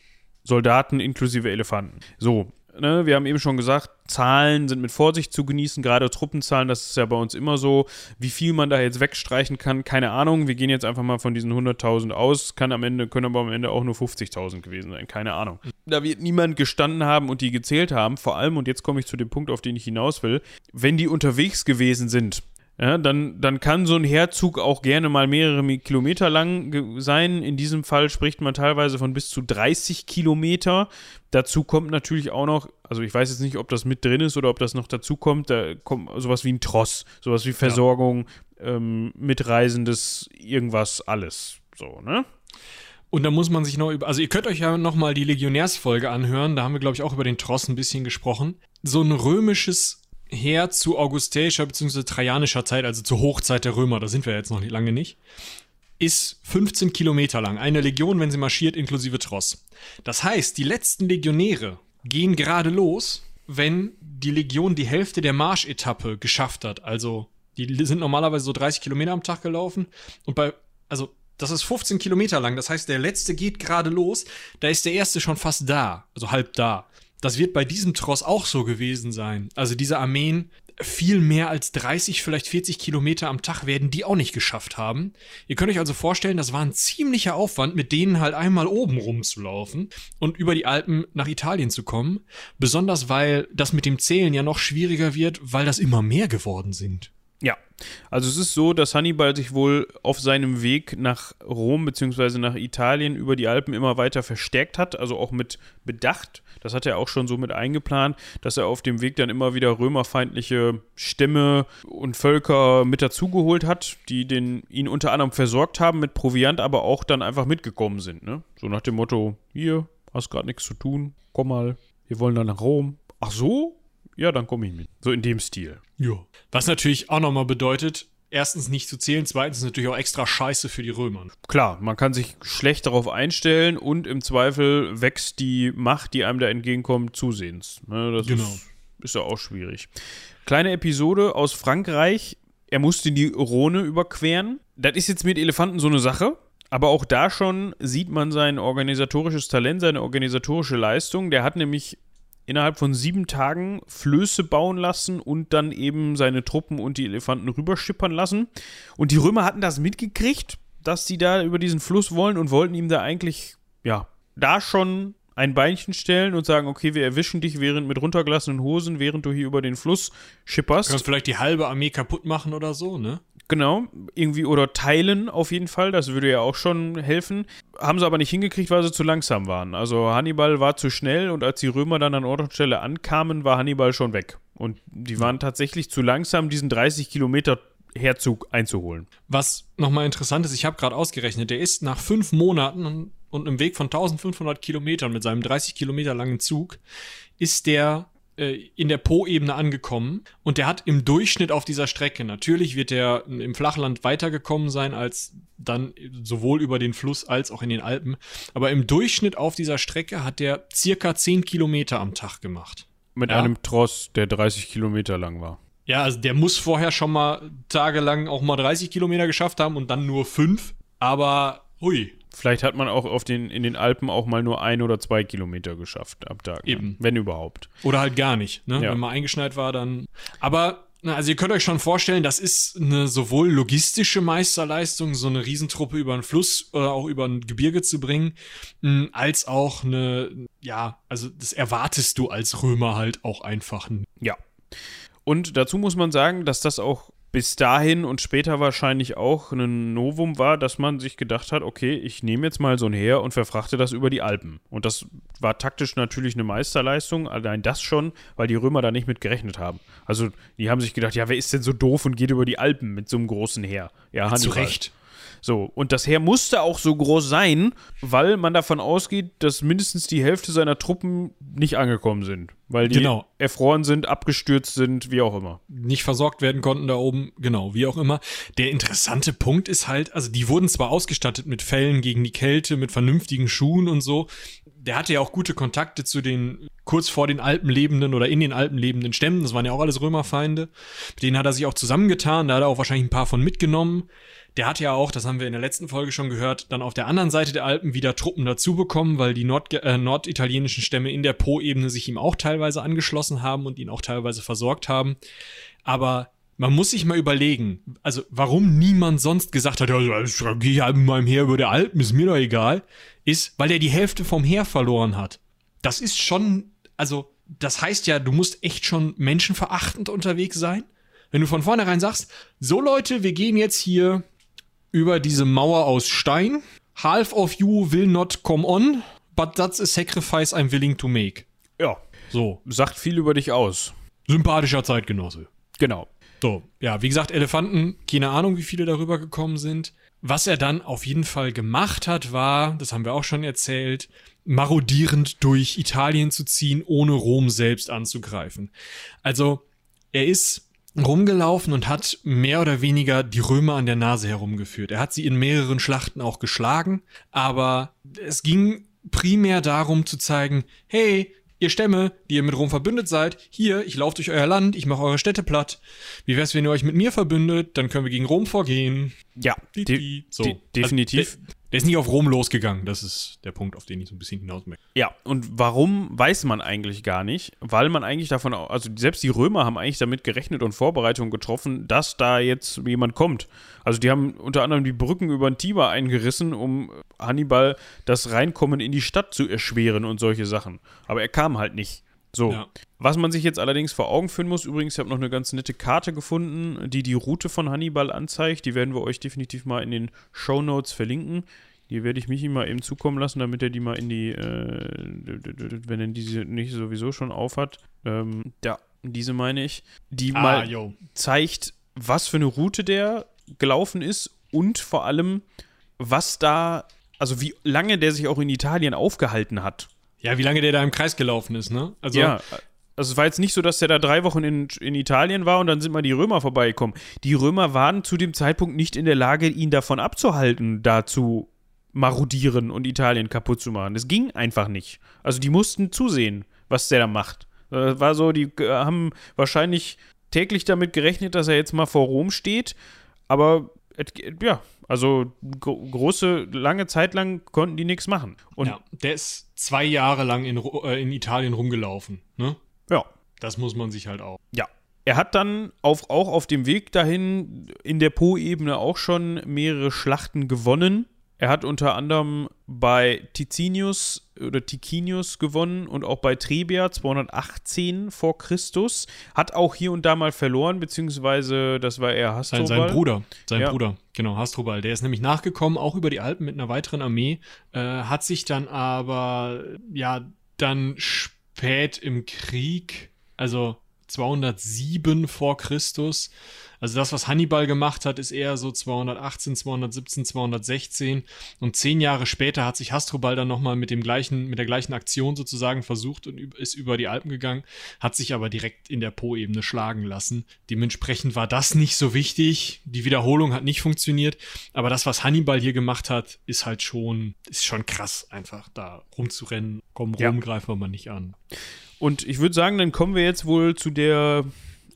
Soldaten inklusive Elefanten. So, ne, wir haben eben schon gesagt, Zahlen sind mit Vorsicht zu genießen, gerade Truppenzahlen, das ist ja bei uns immer so. Wie viel man da jetzt wegstreichen kann, keine Ahnung. Wir gehen jetzt einfach mal von diesen 100.000 aus, kann am Ende, können aber am Ende auch nur 50.000 gewesen sein, keine Ahnung. Da wird niemand gestanden haben und die gezählt haben, vor allem, und jetzt komme ich zu dem Punkt, auf den ich hinaus will, wenn die unterwegs gewesen sind, ja, dann, dann kann so ein Herzug auch gerne mal mehrere Kilometer lang sein. In diesem Fall spricht man teilweise von bis zu 30 Kilometer. Dazu kommt natürlich auch noch, also ich weiß jetzt nicht, ob das mit drin ist oder ob das noch dazu kommt, da kommt sowas wie ein Tross, sowas wie Versorgung, ja. ähm, Mitreisendes, irgendwas, alles. So, ne? Und da muss man sich noch über, also ihr könnt euch ja nochmal die Legionärsfolge anhören, da haben wir, glaube ich, auch über den Tross ein bisschen gesprochen. So ein römisches her zu augustäischer bzw. trajanischer Zeit, also zur Hochzeit der Römer, da sind wir jetzt noch lange nicht, ist 15 Kilometer lang. Eine Legion, wenn sie marschiert, inklusive Tross. Das heißt, die letzten Legionäre gehen gerade los, wenn die Legion die Hälfte der Marschetappe geschafft hat. Also, die sind normalerweise so 30 Kilometer am Tag gelaufen. Und bei, also, das ist 15 Kilometer lang. Das heißt, der letzte geht gerade los. Da ist der erste schon fast da. Also halb da. Das wird bei diesem Tross auch so gewesen sein. Also diese Armeen viel mehr als 30, vielleicht 40 Kilometer am Tag werden die auch nicht geschafft haben. Ihr könnt euch also vorstellen, das war ein ziemlicher Aufwand, mit denen halt einmal oben rumzulaufen und über die Alpen nach Italien zu kommen. Besonders weil das mit dem Zählen ja noch schwieriger wird, weil das immer mehr geworden sind. Ja, also es ist so, dass Hannibal sich wohl auf seinem Weg nach Rom bzw. nach Italien über die Alpen immer weiter verstärkt hat, also auch mit Bedacht. Das hat er auch schon so mit eingeplant, dass er auf dem Weg dann immer wieder römerfeindliche Stämme und Völker mit dazugeholt hat, die den, ihn unter anderem versorgt haben mit Proviant, aber auch dann einfach mitgekommen sind. Ne? So nach dem Motto, hier, hast gerade nichts zu tun, komm mal, wir wollen dann nach Rom. Ach so? Ja, dann komme ich mit. So in dem Stil. Ja. Was natürlich auch nochmal bedeutet, erstens nicht zu zählen, zweitens natürlich auch extra scheiße für die Römer. Klar, man kann sich schlecht darauf einstellen und im Zweifel wächst die Macht, die einem da entgegenkommt, zusehends. Ne, das genau. ist, ist ja auch schwierig. Kleine Episode aus Frankreich. Er musste die Rhone überqueren. Das ist jetzt mit Elefanten so eine Sache. Aber auch da schon sieht man sein organisatorisches Talent, seine organisatorische Leistung. Der hat nämlich innerhalb von sieben Tagen Flöße bauen lassen und dann eben seine Truppen und die Elefanten rüberschippern lassen. Und die Römer hatten das mitgekriegt, dass sie da über diesen Fluss wollen und wollten ihm da eigentlich, ja, da schon ein Beinchen stellen und sagen, okay, wir erwischen dich während mit runtergelassenen Hosen, während du hier über den Fluss schipperst. Du kannst vielleicht die halbe Armee kaputt machen oder so, ne? Genau, irgendwie oder teilen auf jeden Fall, das würde ja auch schon helfen. Haben sie aber nicht hingekriegt, weil sie zu langsam waren. Also Hannibal war zu schnell und als die Römer dann an Ort und Stelle ankamen, war Hannibal schon weg. Und die waren tatsächlich zu langsam, diesen 30 Kilometer Herzug einzuholen. Was nochmal interessant ist, ich habe gerade ausgerechnet, der ist nach fünf Monaten und einem Weg von 1500 Kilometern mit seinem 30 Kilometer langen Zug, ist der äh, in der Po-Ebene angekommen und der hat im Durchschnitt auf dieser Strecke, natürlich wird er im Flachland weitergekommen sein als dann sowohl über den Fluss als auch in den Alpen, aber im Durchschnitt auf dieser Strecke hat der circa 10 Kilometer am Tag gemacht. Mit ja. einem Tross, der 30 Kilometer lang war. Ja, also der muss vorher schon mal tagelang auch mal 30 Kilometer geschafft haben und dann nur 5, aber hui, Vielleicht hat man auch auf den, in den Alpen auch mal nur ein oder zwei Kilometer geschafft am Tag. Ne? Eben. Wenn überhaupt. Oder halt gar nicht, ne? Ja. Wenn man eingeschneit war, dann. Aber, na, also ihr könnt euch schon vorstellen, das ist eine sowohl logistische Meisterleistung, so eine Riesentruppe über einen Fluss oder auch über ein Gebirge zu bringen, als auch eine, ja, also das erwartest du als Römer halt auch einfach. Ja. Und dazu muss man sagen, dass das auch bis dahin und später wahrscheinlich auch ein Novum war, dass man sich gedacht hat, okay, ich nehme jetzt mal so ein Heer und verfrachte das über die Alpen. Und das war taktisch natürlich eine Meisterleistung, allein das schon, weil die Römer da nicht mit gerechnet haben. Also die haben sich gedacht, ja, wer ist denn so doof und geht über die Alpen mit so einem großen Heer? Ja, Hannibal. Zu Recht. So, und das Heer musste auch so groß sein, weil man davon ausgeht, dass mindestens die Hälfte seiner Truppen nicht angekommen sind. Weil die Genau. erfroren sind, abgestürzt sind, wie auch immer. nicht versorgt werden konnten da oben, genau, wie auch immer. Der interessante Punkt ist halt, also die wurden zwar ausgestattet mit Fellen gegen die Kälte, mit vernünftigen Schuhen und so. Der hatte ja auch gute Kontakte zu den kurz vor den Alpen lebenden oder in den Alpen lebenden Stämmen. Das waren ja auch alles Römerfeinde. Mit denen hat er sich auch zusammengetan. Da hat er auch wahrscheinlich ein paar von mitgenommen. Der hat ja auch, das haben wir in der letzten Folge schon gehört, dann auf der anderen Seite der Alpen wieder Truppen dazu bekommen, weil die Nord äh, norditalienischen Stämme in der Po-Ebene sich ihm auch teilweise angeschlossen haben und ihn auch teilweise versorgt haben. Aber man muss sich mal überlegen, also warum niemand sonst gesagt hat, ja, ich gehe halt mit meinem Heer über der Alpen, ist mir doch egal, ist, weil er die Hälfte vom Heer verloren hat. Das ist schon, also das heißt ja, du musst echt schon menschenverachtend unterwegs sein. Wenn du von vornherein sagst, so Leute, wir gehen jetzt hier über diese Mauer aus Stein, half of you will not come on, but that's a sacrifice I'm willing to make. Ja, So, sagt viel über dich aus. sympathischer Zeitgenosse. Genau. So, ja, wie gesagt, Elefanten, keine Ahnung, wie viele darüber gekommen sind. Was er dann auf jeden Fall gemacht hat, war, das haben wir auch schon erzählt, marodierend durch Italien zu ziehen, ohne Rom selbst anzugreifen. Also, er ist rumgelaufen und hat mehr oder weniger die Römer an der Nase herumgeführt. Er hat sie in mehreren Schlachten auch geschlagen, aber es ging primär darum zu zeigen, hey, ihr Stämme, die ihr mit Rom verbündet seid, hier, ich laufe durch euer Land, ich mache eure Städte platt. Wie wär's, wenn ihr euch mit mir verbündet? Dann können wir gegen Rom vorgehen. Ja, Die- die- so. de definitiv. Also, der, ist nicht auf Rom losgegangen. Das ist der Punkt, auf den ich so ein bisschen hinaus möchte. Ja, und warum weiß man eigentlich gar nicht, weil man eigentlich davon, also selbst die Römer haben eigentlich damit gerechnet und Vorbereitungen getroffen, dass da jetzt jemand kommt. Also die haben unter anderem die Brücken über den Tiber eingerissen, um Hannibal das Reinkommen in die Stadt zu erschweren und solche Sachen. Aber er kam halt nicht. So. Ja. Was man sich jetzt allerdings vor Augen führen muss, übrigens, ich habe noch eine ganz nette Karte gefunden, die die Route von Hannibal anzeigt. Die werden wir euch definitiv mal in den Show Notes verlinken. Die werde ich mich ihm mal eben zukommen lassen, damit er die mal in die, äh, wenn er diese nicht sowieso schon aufhat. Ähm, ja, diese meine ich. Die mal yo. zeigt, was für eine Route der gelaufen ist und vor allem, was da, also wie lange der sich auch in Italien aufgehalten hat. Ja, wie lange der da im Kreis gelaufen ist, ne? Also, Ja, also es war jetzt nicht so, dass der da drei Wochen in, in Italien war und dann sind mal die Römer vorbeigekommen. Die Römer waren zu dem Zeitpunkt nicht in der Lage, ihn davon abzuhalten, da zu marodieren und Italien kaputt zu machen. Das ging einfach nicht. Also die mussten zusehen, was der da macht. Das war so, die äh, haben wahrscheinlich täglich damit gerechnet, dass er jetzt mal vor Rom steht, aber ja, also gro große, lange Zeit lang konnten die nichts machen. Und ja, der ist zwei Jahre lang in, äh, in Italien rumgelaufen, ne? ja, Das muss man sich halt auch. Ja. Er hat dann auf, auch auf dem Weg dahin in der Po-Ebene auch schon mehrere Schlachten gewonnen. Er hat unter anderem bei Ticinius oder Ticinius gewonnen und auch bei Trebia 218 vor Christus. Hat auch hier und da mal verloren, beziehungsweise das war eher Sein, Hasdrubal. sein Bruder, sein Ja. Bruder, genau, Hasdrubal. Der ist nämlich nachgekommen, auch über die Alpen mit einer weiteren Armee, äh, hat sich dann aber, ja, dann spät im Krieg, also 207 vor Christus, also das, was Hannibal gemacht hat, ist eher so 218, 217, 216 und zehn Jahre später hat sich Hasdrubal dann nochmal mit dem gleichen, mit der gleichen Aktion sozusagen versucht und ist über die Alpen gegangen, hat sich aber direkt in der Po-Ebene schlagen lassen. Dementsprechend war das nicht so wichtig. Die Wiederholung hat nicht funktioniert, aber das, was Hannibal hier gemacht hat, ist halt schon, ist schon krass, einfach da rumzurennen. Komm, Ja. Rom greifen wir mal nicht an. Und ich würde sagen, dann kommen wir jetzt wohl zu der,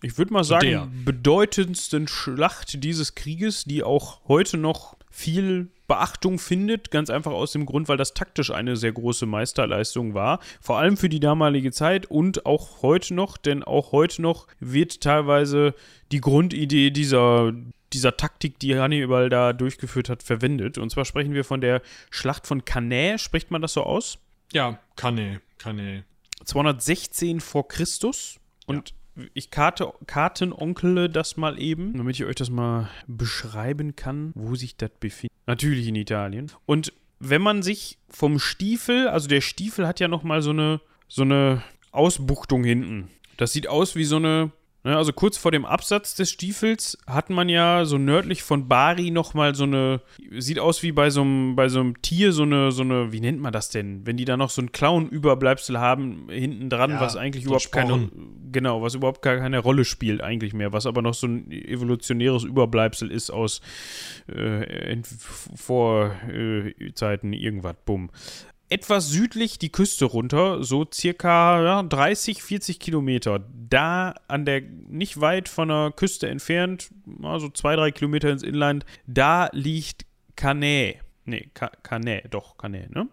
ich würde mal sagen, der. bedeutendsten Schlacht dieses Krieges, die auch heute noch viel Beachtung findet, ganz einfach aus dem Grund, weil das taktisch eine sehr große Meisterleistung war, vor allem für die damalige Zeit und auch heute noch, denn auch heute noch wird teilweise die Grundidee dieser dieser Taktik, die Hannibal da durchgeführt hat, verwendet. Und zwar sprechen wir von der Schlacht von Cannae, spricht man das so aus? Ja, kann kann er. 216 vor Christus und ich Karte, kartenonkele das mal eben, damit ich euch das mal beschreiben kann, wo sich das befindet. Natürlich in Italien. Und wenn man sich vom Stiefel, also der Stiefel hat ja nochmal so eine, so eine Ausbuchtung hinten. Das sieht aus wie so eine Ne, also kurz vor dem Absatz des Stiefels hat man ja so nördlich von Bari nochmal so eine, sieht aus wie bei so einem, bei so einem Tier, so eine, so eine, wie nennt man das denn? Wenn die da noch so ein Clown-Überbleibsel haben, hinten dran, ja, was eigentlich überhaupt keine, genau, was überhaupt gar keine Rolle spielt eigentlich mehr, was aber noch so ein evolutionäres Überbleibsel ist aus äh, Vorzeiten äh, irgendwas, bumm etwas südlich die Küste runter, so circa ja, 30, 40 Kilometer. Da an der, nicht weit von der Küste entfernt, also zwei, drei Kilometer ins Inland, da liegt Cannet. Nee, Cannet, doch, Cannet, ne?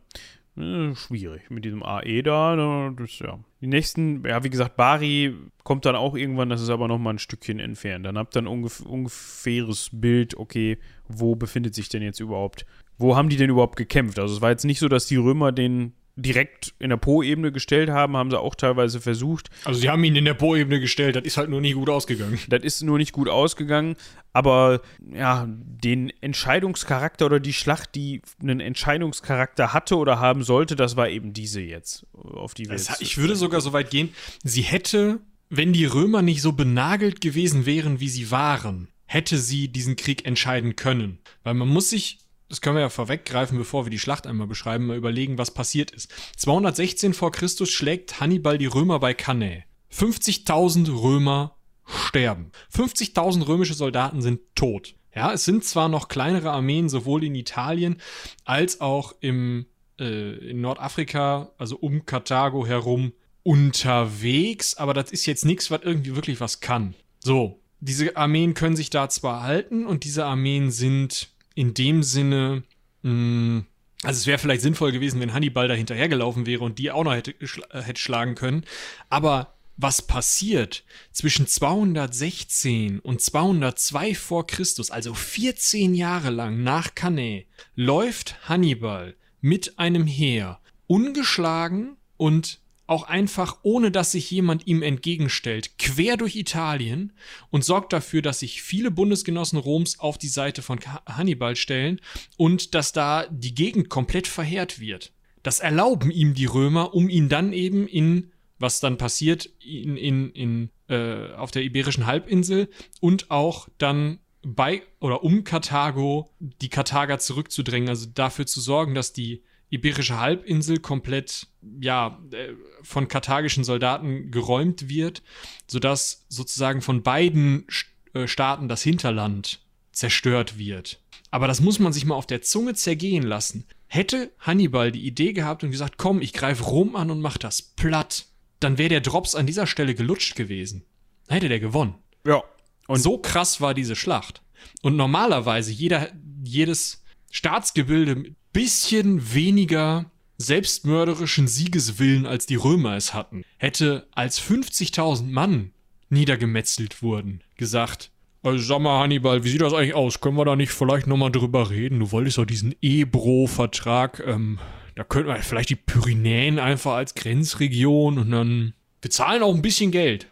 Äh, schwierig mit diesem AE da. Das, ja. Die nächsten, ja, wie gesagt, Bari kommt dann auch irgendwann, das ist aber nochmal ein Stückchen entfernt. Dann habt ihr ein ungef ungefähres Bild, okay, wo befindet sich denn jetzt überhaupt wo haben die denn überhaupt gekämpft? Also es war jetzt nicht so, dass die Römer den direkt in der Po-Ebene gestellt haben, haben sie auch teilweise versucht. Also sie haben ihn in der Po-Ebene gestellt, das ist halt nur nicht gut ausgegangen. Das ist nur nicht gut ausgegangen, aber ja, den Entscheidungscharakter oder die Schlacht, die einen Entscheidungscharakter hatte oder haben sollte, das war eben diese jetzt, auf die wir das, jetzt Ich würde sogar so weit gehen, sie hätte, wenn die Römer nicht so benagelt gewesen wären, wie sie waren, hätte sie diesen Krieg entscheiden können. Weil man muss sich das können wir ja vorweggreifen, bevor wir die Schlacht einmal beschreiben, mal überlegen, was passiert ist. 216 vor Christus schlägt Hannibal die Römer bei Cannae. 50.000 Römer sterben. 50.000 römische Soldaten sind tot. Ja, es sind zwar noch kleinere Armeen sowohl in Italien als auch im, äh, in Nordafrika, also um Karthago herum, unterwegs, aber das ist jetzt nichts, was irgendwie wirklich was kann. So, diese Armeen können sich da zwar halten und diese Armeen sind in dem Sinne, mh, mm, also es wäre vielleicht sinnvoll gewesen, wenn Hannibal da hinterhergelaufen wäre und die auch noch hätte, äh, hätte schlagen können. Aber was passiert zwischen 216 und 202 vor Christus, also 14 Jahre lang nach Cannae, läuft Hannibal mit einem Heer ungeschlagen und auch einfach, ohne dass sich jemand ihm entgegenstellt, quer durch Italien und sorgt dafür, dass sich viele Bundesgenossen Roms auf die Seite von Hannibal stellen und dass da die Gegend komplett verheert wird. Das erlauben ihm die Römer, um ihn dann eben in, was dann passiert, in, in, in, äh, auf der Iberischen Halbinsel und auch dann bei oder um Karthago die Karthager zurückzudrängen, also dafür zu sorgen, dass die Iberische Halbinsel komplett ja äh, von karthagischen Soldaten geräumt wird, sodass sozusagen von beiden äh, Staaten das Hinterland zerstört wird. Aber das muss man sich mal auf der Zunge zergehen lassen. Hätte Hannibal die Idee gehabt und gesagt, komm, ich greife Rom an und mach das platt, dann wäre der Drops an dieser Stelle gelutscht gewesen. Dann hätte der gewonnen. Ja. Und so krass war diese Schlacht. Und normalerweise jeder, jedes Staatsgebilde mit bisschen weniger selbstmörderischen Siegeswillen, als die Römer es hatten, hätte als 50.000 Mann niedergemetzelt wurden, gesagt, also sag mal, Hannibal, wie sieht das eigentlich aus? Können wir da nicht vielleicht nochmal drüber reden? Du wolltest doch diesen Ebro-Vertrag, ähm, da könnten wir vielleicht die Pyrenäen einfach als Grenzregion und dann bezahlen auch ein bisschen Geld.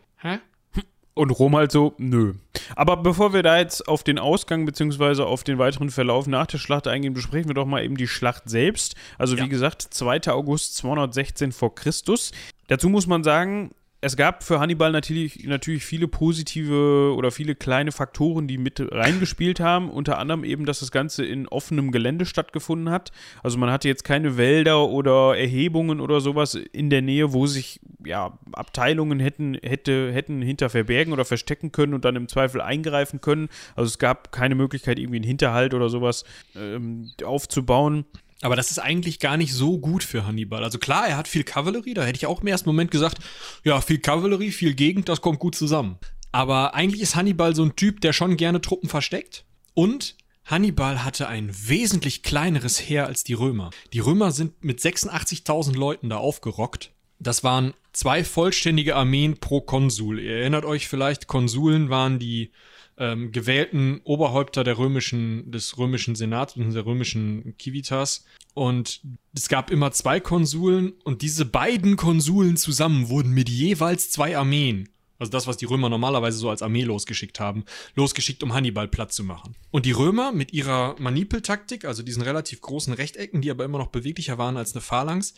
Und Rom halt so, nö. Aber bevor wir da jetzt auf den Ausgang bzw. auf den weiteren Verlauf nach der Schlacht eingehen, besprechen wir doch mal eben die Schlacht selbst. Also wie ja. gesagt, 2. August 216 vor Christus. Dazu muss man sagen, es gab für Hannibal natürlich, natürlich viele positive oder viele kleine Faktoren, die mit reingespielt haben. Unter anderem eben, dass das Ganze in offenem Gelände stattgefunden hat. Also man hatte jetzt keine Wälder oder Erhebungen oder sowas in der Nähe, wo sich ja, Abteilungen hätten, hätte, hätten hinter verbergen oder verstecken können und dann im Zweifel eingreifen können. Also es gab keine Möglichkeit, irgendwie einen Hinterhalt oder sowas ähm, aufzubauen. Aber das ist eigentlich gar nicht so gut für Hannibal. Also klar, er hat viel Kavallerie, da hätte ich auch im ersten Moment gesagt, ja, viel Kavallerie, viel Gegend, das kommt gut zusammen. Aber eigentlich ist Hannibal so ein Typ, der schon gerne Truppen versteckt. Und Hannibal hatte ein wesentlich kleineres Heer als die Römer. Die Römer sind mit 86.000 Leuten da aufgerockt. Das waren zwei vollständige Armeen pro Konsul. Ihr erinnert euch vielleicht, Konsuln waren die ähm, gewählten Oberhäupter der römischen, des römischen Senats und der römischen Civitas. Und es gab immer zwei Konsuln und diese beiden Konsuln zusammen wurden mit jeweils zwei Armeen also das, was die Römer normalerweise so als Armee losgeschickt haben, losgeschickt, um Hannibal platt zu machen. Und die Römer mit ihrer Manipeltaktik, also diesen relativ großen Rechtecken, die aber immer noch beweglicher waren als eine Phalanx,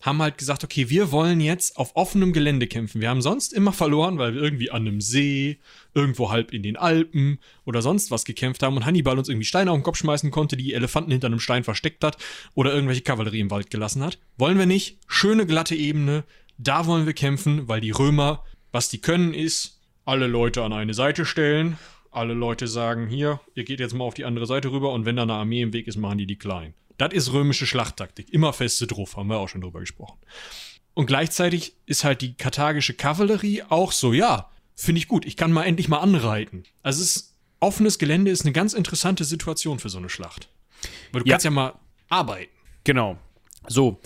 haben halt gesagt, okay, wir wollen jetzt auf offenem Gelände kämpfen. Wir haben sonst immer verloren, weil wir irgendwie an einem See, irgendwo halb in den Alpen oder sonst was gekämpft haben und Hannibal uns irgendwie Steine auf den Kopf schmeißen konnte, die Elefanten hinter einem Stein versteckt hat oder irgendwelche Kavallerie im Wald gelassen hat. Wollen wir nicht. Schöne glatte Ebene, da wollen wir kämpfen, weil die Römer was die können ist, alle Leute an eine Seite stellen, alle Leute sagen, hier, ihr geht jetzt mal auf die andere Seite rüber und wenn da eine Armee im Weg ist, machen die die klein. Das ist römische Schlachttaktik. Immer feste drauf, haben wir auch schon drüber gesprochen. Und gleichzeitig ist halt die karthagische Kavallerie auch so, ja, finde ich gut, ich kann mal endlich mal anreiten. Also es ist, offenes Gelände ist eine ganz interessante Situation für so eine Schlacht. Weil du ja. kannst ja mal arbeiten. Genau. So,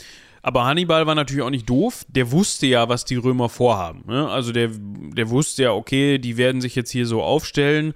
aber Hannibal war natürlich auch nicht doof. Der wusste ja, was die Römer vorhaben. Ne? Also der, der wusste ja, okay, die werden sich jetzt hier so aufstellen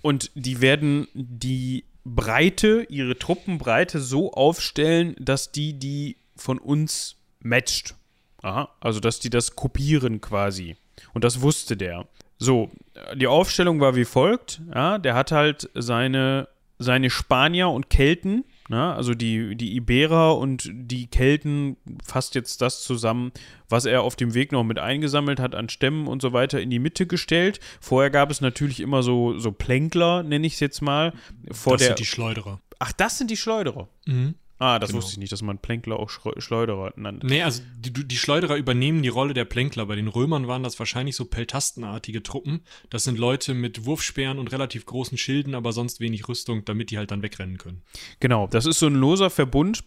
und die werden die Breite, ihre Truppenbreite so aufstellen, dass die die von uns matcht. Aha, also dass die das kopieren quasi. Und das wusste der. So, die Aufstellung war wie folgt. Ja, der hat halt seine, seine Spanier und Kelten Ne? Also die, die Iberer und die Kelten fasst jetzt das zusammen, was er auf dem Weg noch mit eingesammelt hat an Stämmen und so weiter in die Mitte gestellt. Vorher gab es natürlich immer so, so Plänkler, nenne ich es jetzt mal. Vor das der, sind die Schleuderer. Ach, das sind die Schleuderer. Mhm. Ah, das genau. wusste ich nicht, dass man Plänkler auch Schleuderer nannte. Nee, also die, die, Schleuderer übernehmen die Rolle der Plänkler. Bei den Römern waren das wahrscheinlich so peltastenartige Truppen. Das sind Leute mit Wurfsperren und relativ großen Schilden, aber sonst wenig Rüstung, damit die halt dann wegrennen können. Genau, das ist so ein loser Verbund,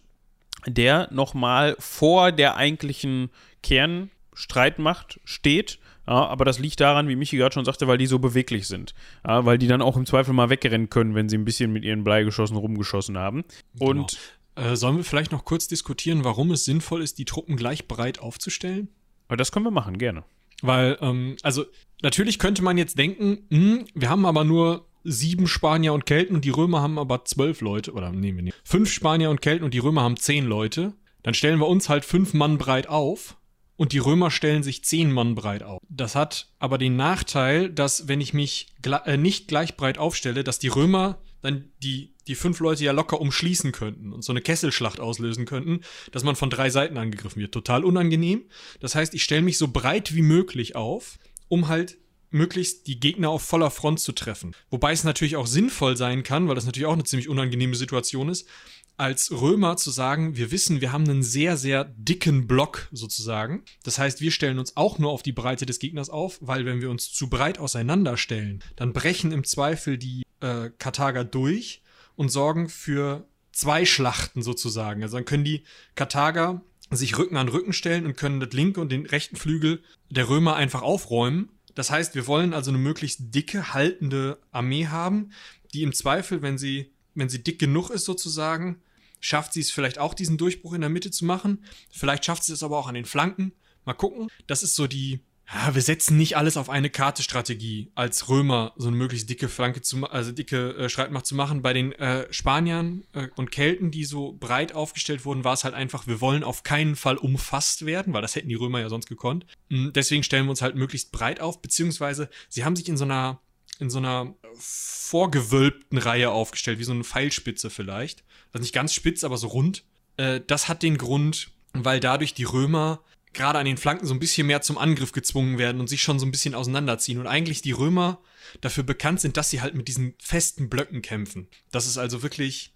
der nochmal vor der eigentlichen Kernstreitmacht steht. Ja, aber das liegt daran, wie Michi gerade schon sagte, weil die so beweglich sind. Ja, weil die dann auch im Zweifel mal wegrennen können, wenn sie ein bisschen mit ihren Bleigeschossen rumgeschossen haben. Genau. Und genau. Äh, sollen wir vielleicht noch kurz diskutieren, warum es sinnvoll ist, die Truppen gleich breit aufzustellen? Das können wir machen, gerne. Weil, ähm, also natürlich könnte man jetzt denken, mh, hm, wir haben aber nur sieben Spanier und Kelten und die Römer haben aber zwölf Leute, oder nehmen wir nicht, fünf Spanier und Kelten und die Römer haben zehn Leute. Dann stellen wir uns halt fünf Mann breit auf und die Römer stellen sich zehn Mann breit auf. Das hat aber den Nachteil, dass wenn ich mich äh, nicht gleich breit aufstelle, dass die Römer dann die, die fünf Leute ja locker umschließen könnten und so eine Kesselschlacht auslösen könnten, dass man von drei Seiten angegriffen wird. Total unangenehm. Das heißt, ich stelle mich so breit wie möglich auf, um halt möglichst die Gegner auf voller Front zu treffen. Wobei es natürlich auch sinnvoll sein kann, weil das natürlich auch eine ziemlich unangenehme Situation ist, als Römer zu sagen, wir wissen, wir haben einen sehr, sehr dicken Block sozusagen. Das heißt, wir stellen uns auch nur auf die Breite des Gegners auf, weil wenn wir uns zu breit auseinanderstellen, dann brechen im Zweifel die äh, Karthager durch und sorgen für zwei Schlachten sozusagen. Also dann können die Karthager sich Rücken an Rücken stellen und können das linke und den rechten Flügel der Römer einfach aufräumen. Das heißt, wir wollen also eine möglichst dicke, haltende Armee haben, die im Zweifel, wenn sie, wenn sie dick genug ist sozusagen, schafft sie es vielleicht auch, diesen Durchbruch in der Mitte zu machen. Vielleicht schafft sie es aber auch an den Flanken. Mal gucken. Das ist so die, ja, wir setzen nicht alles auf eine Karte Strategie als Römer so eine möglichst dicke Flanke zu also dicke äh, Streitmacht zu machen. Bei den äh, Spaniern äh, und Kelten, die so breit aufgestellt wurden, war es halt einfach, wir wollen auf keinen Fall umfasst werden, weil das hätten die Römer ja sonst gekonnt. Mhm, deswegen stellen wir uns halt möglichst breit auf, beziehungsweise sie haben sich in so einer in so einer vorgewölbten Reihe aufgestellt, wie so eine Pfeilspitze vielleicht. Also nicht ganz spitz, aber so rund. Äh, das hat den Grund, weil dadurch die Römer gerade an den Flanken so ein bisschen mehr zum Angriff gezwungen werden und sich schon so ein bisschen auseinanderziehen. Und eigentlich die Römer dafür bekannt sind, dass sie halt mit diesen festen Blöcken kämpfen. Das ist also wirklich.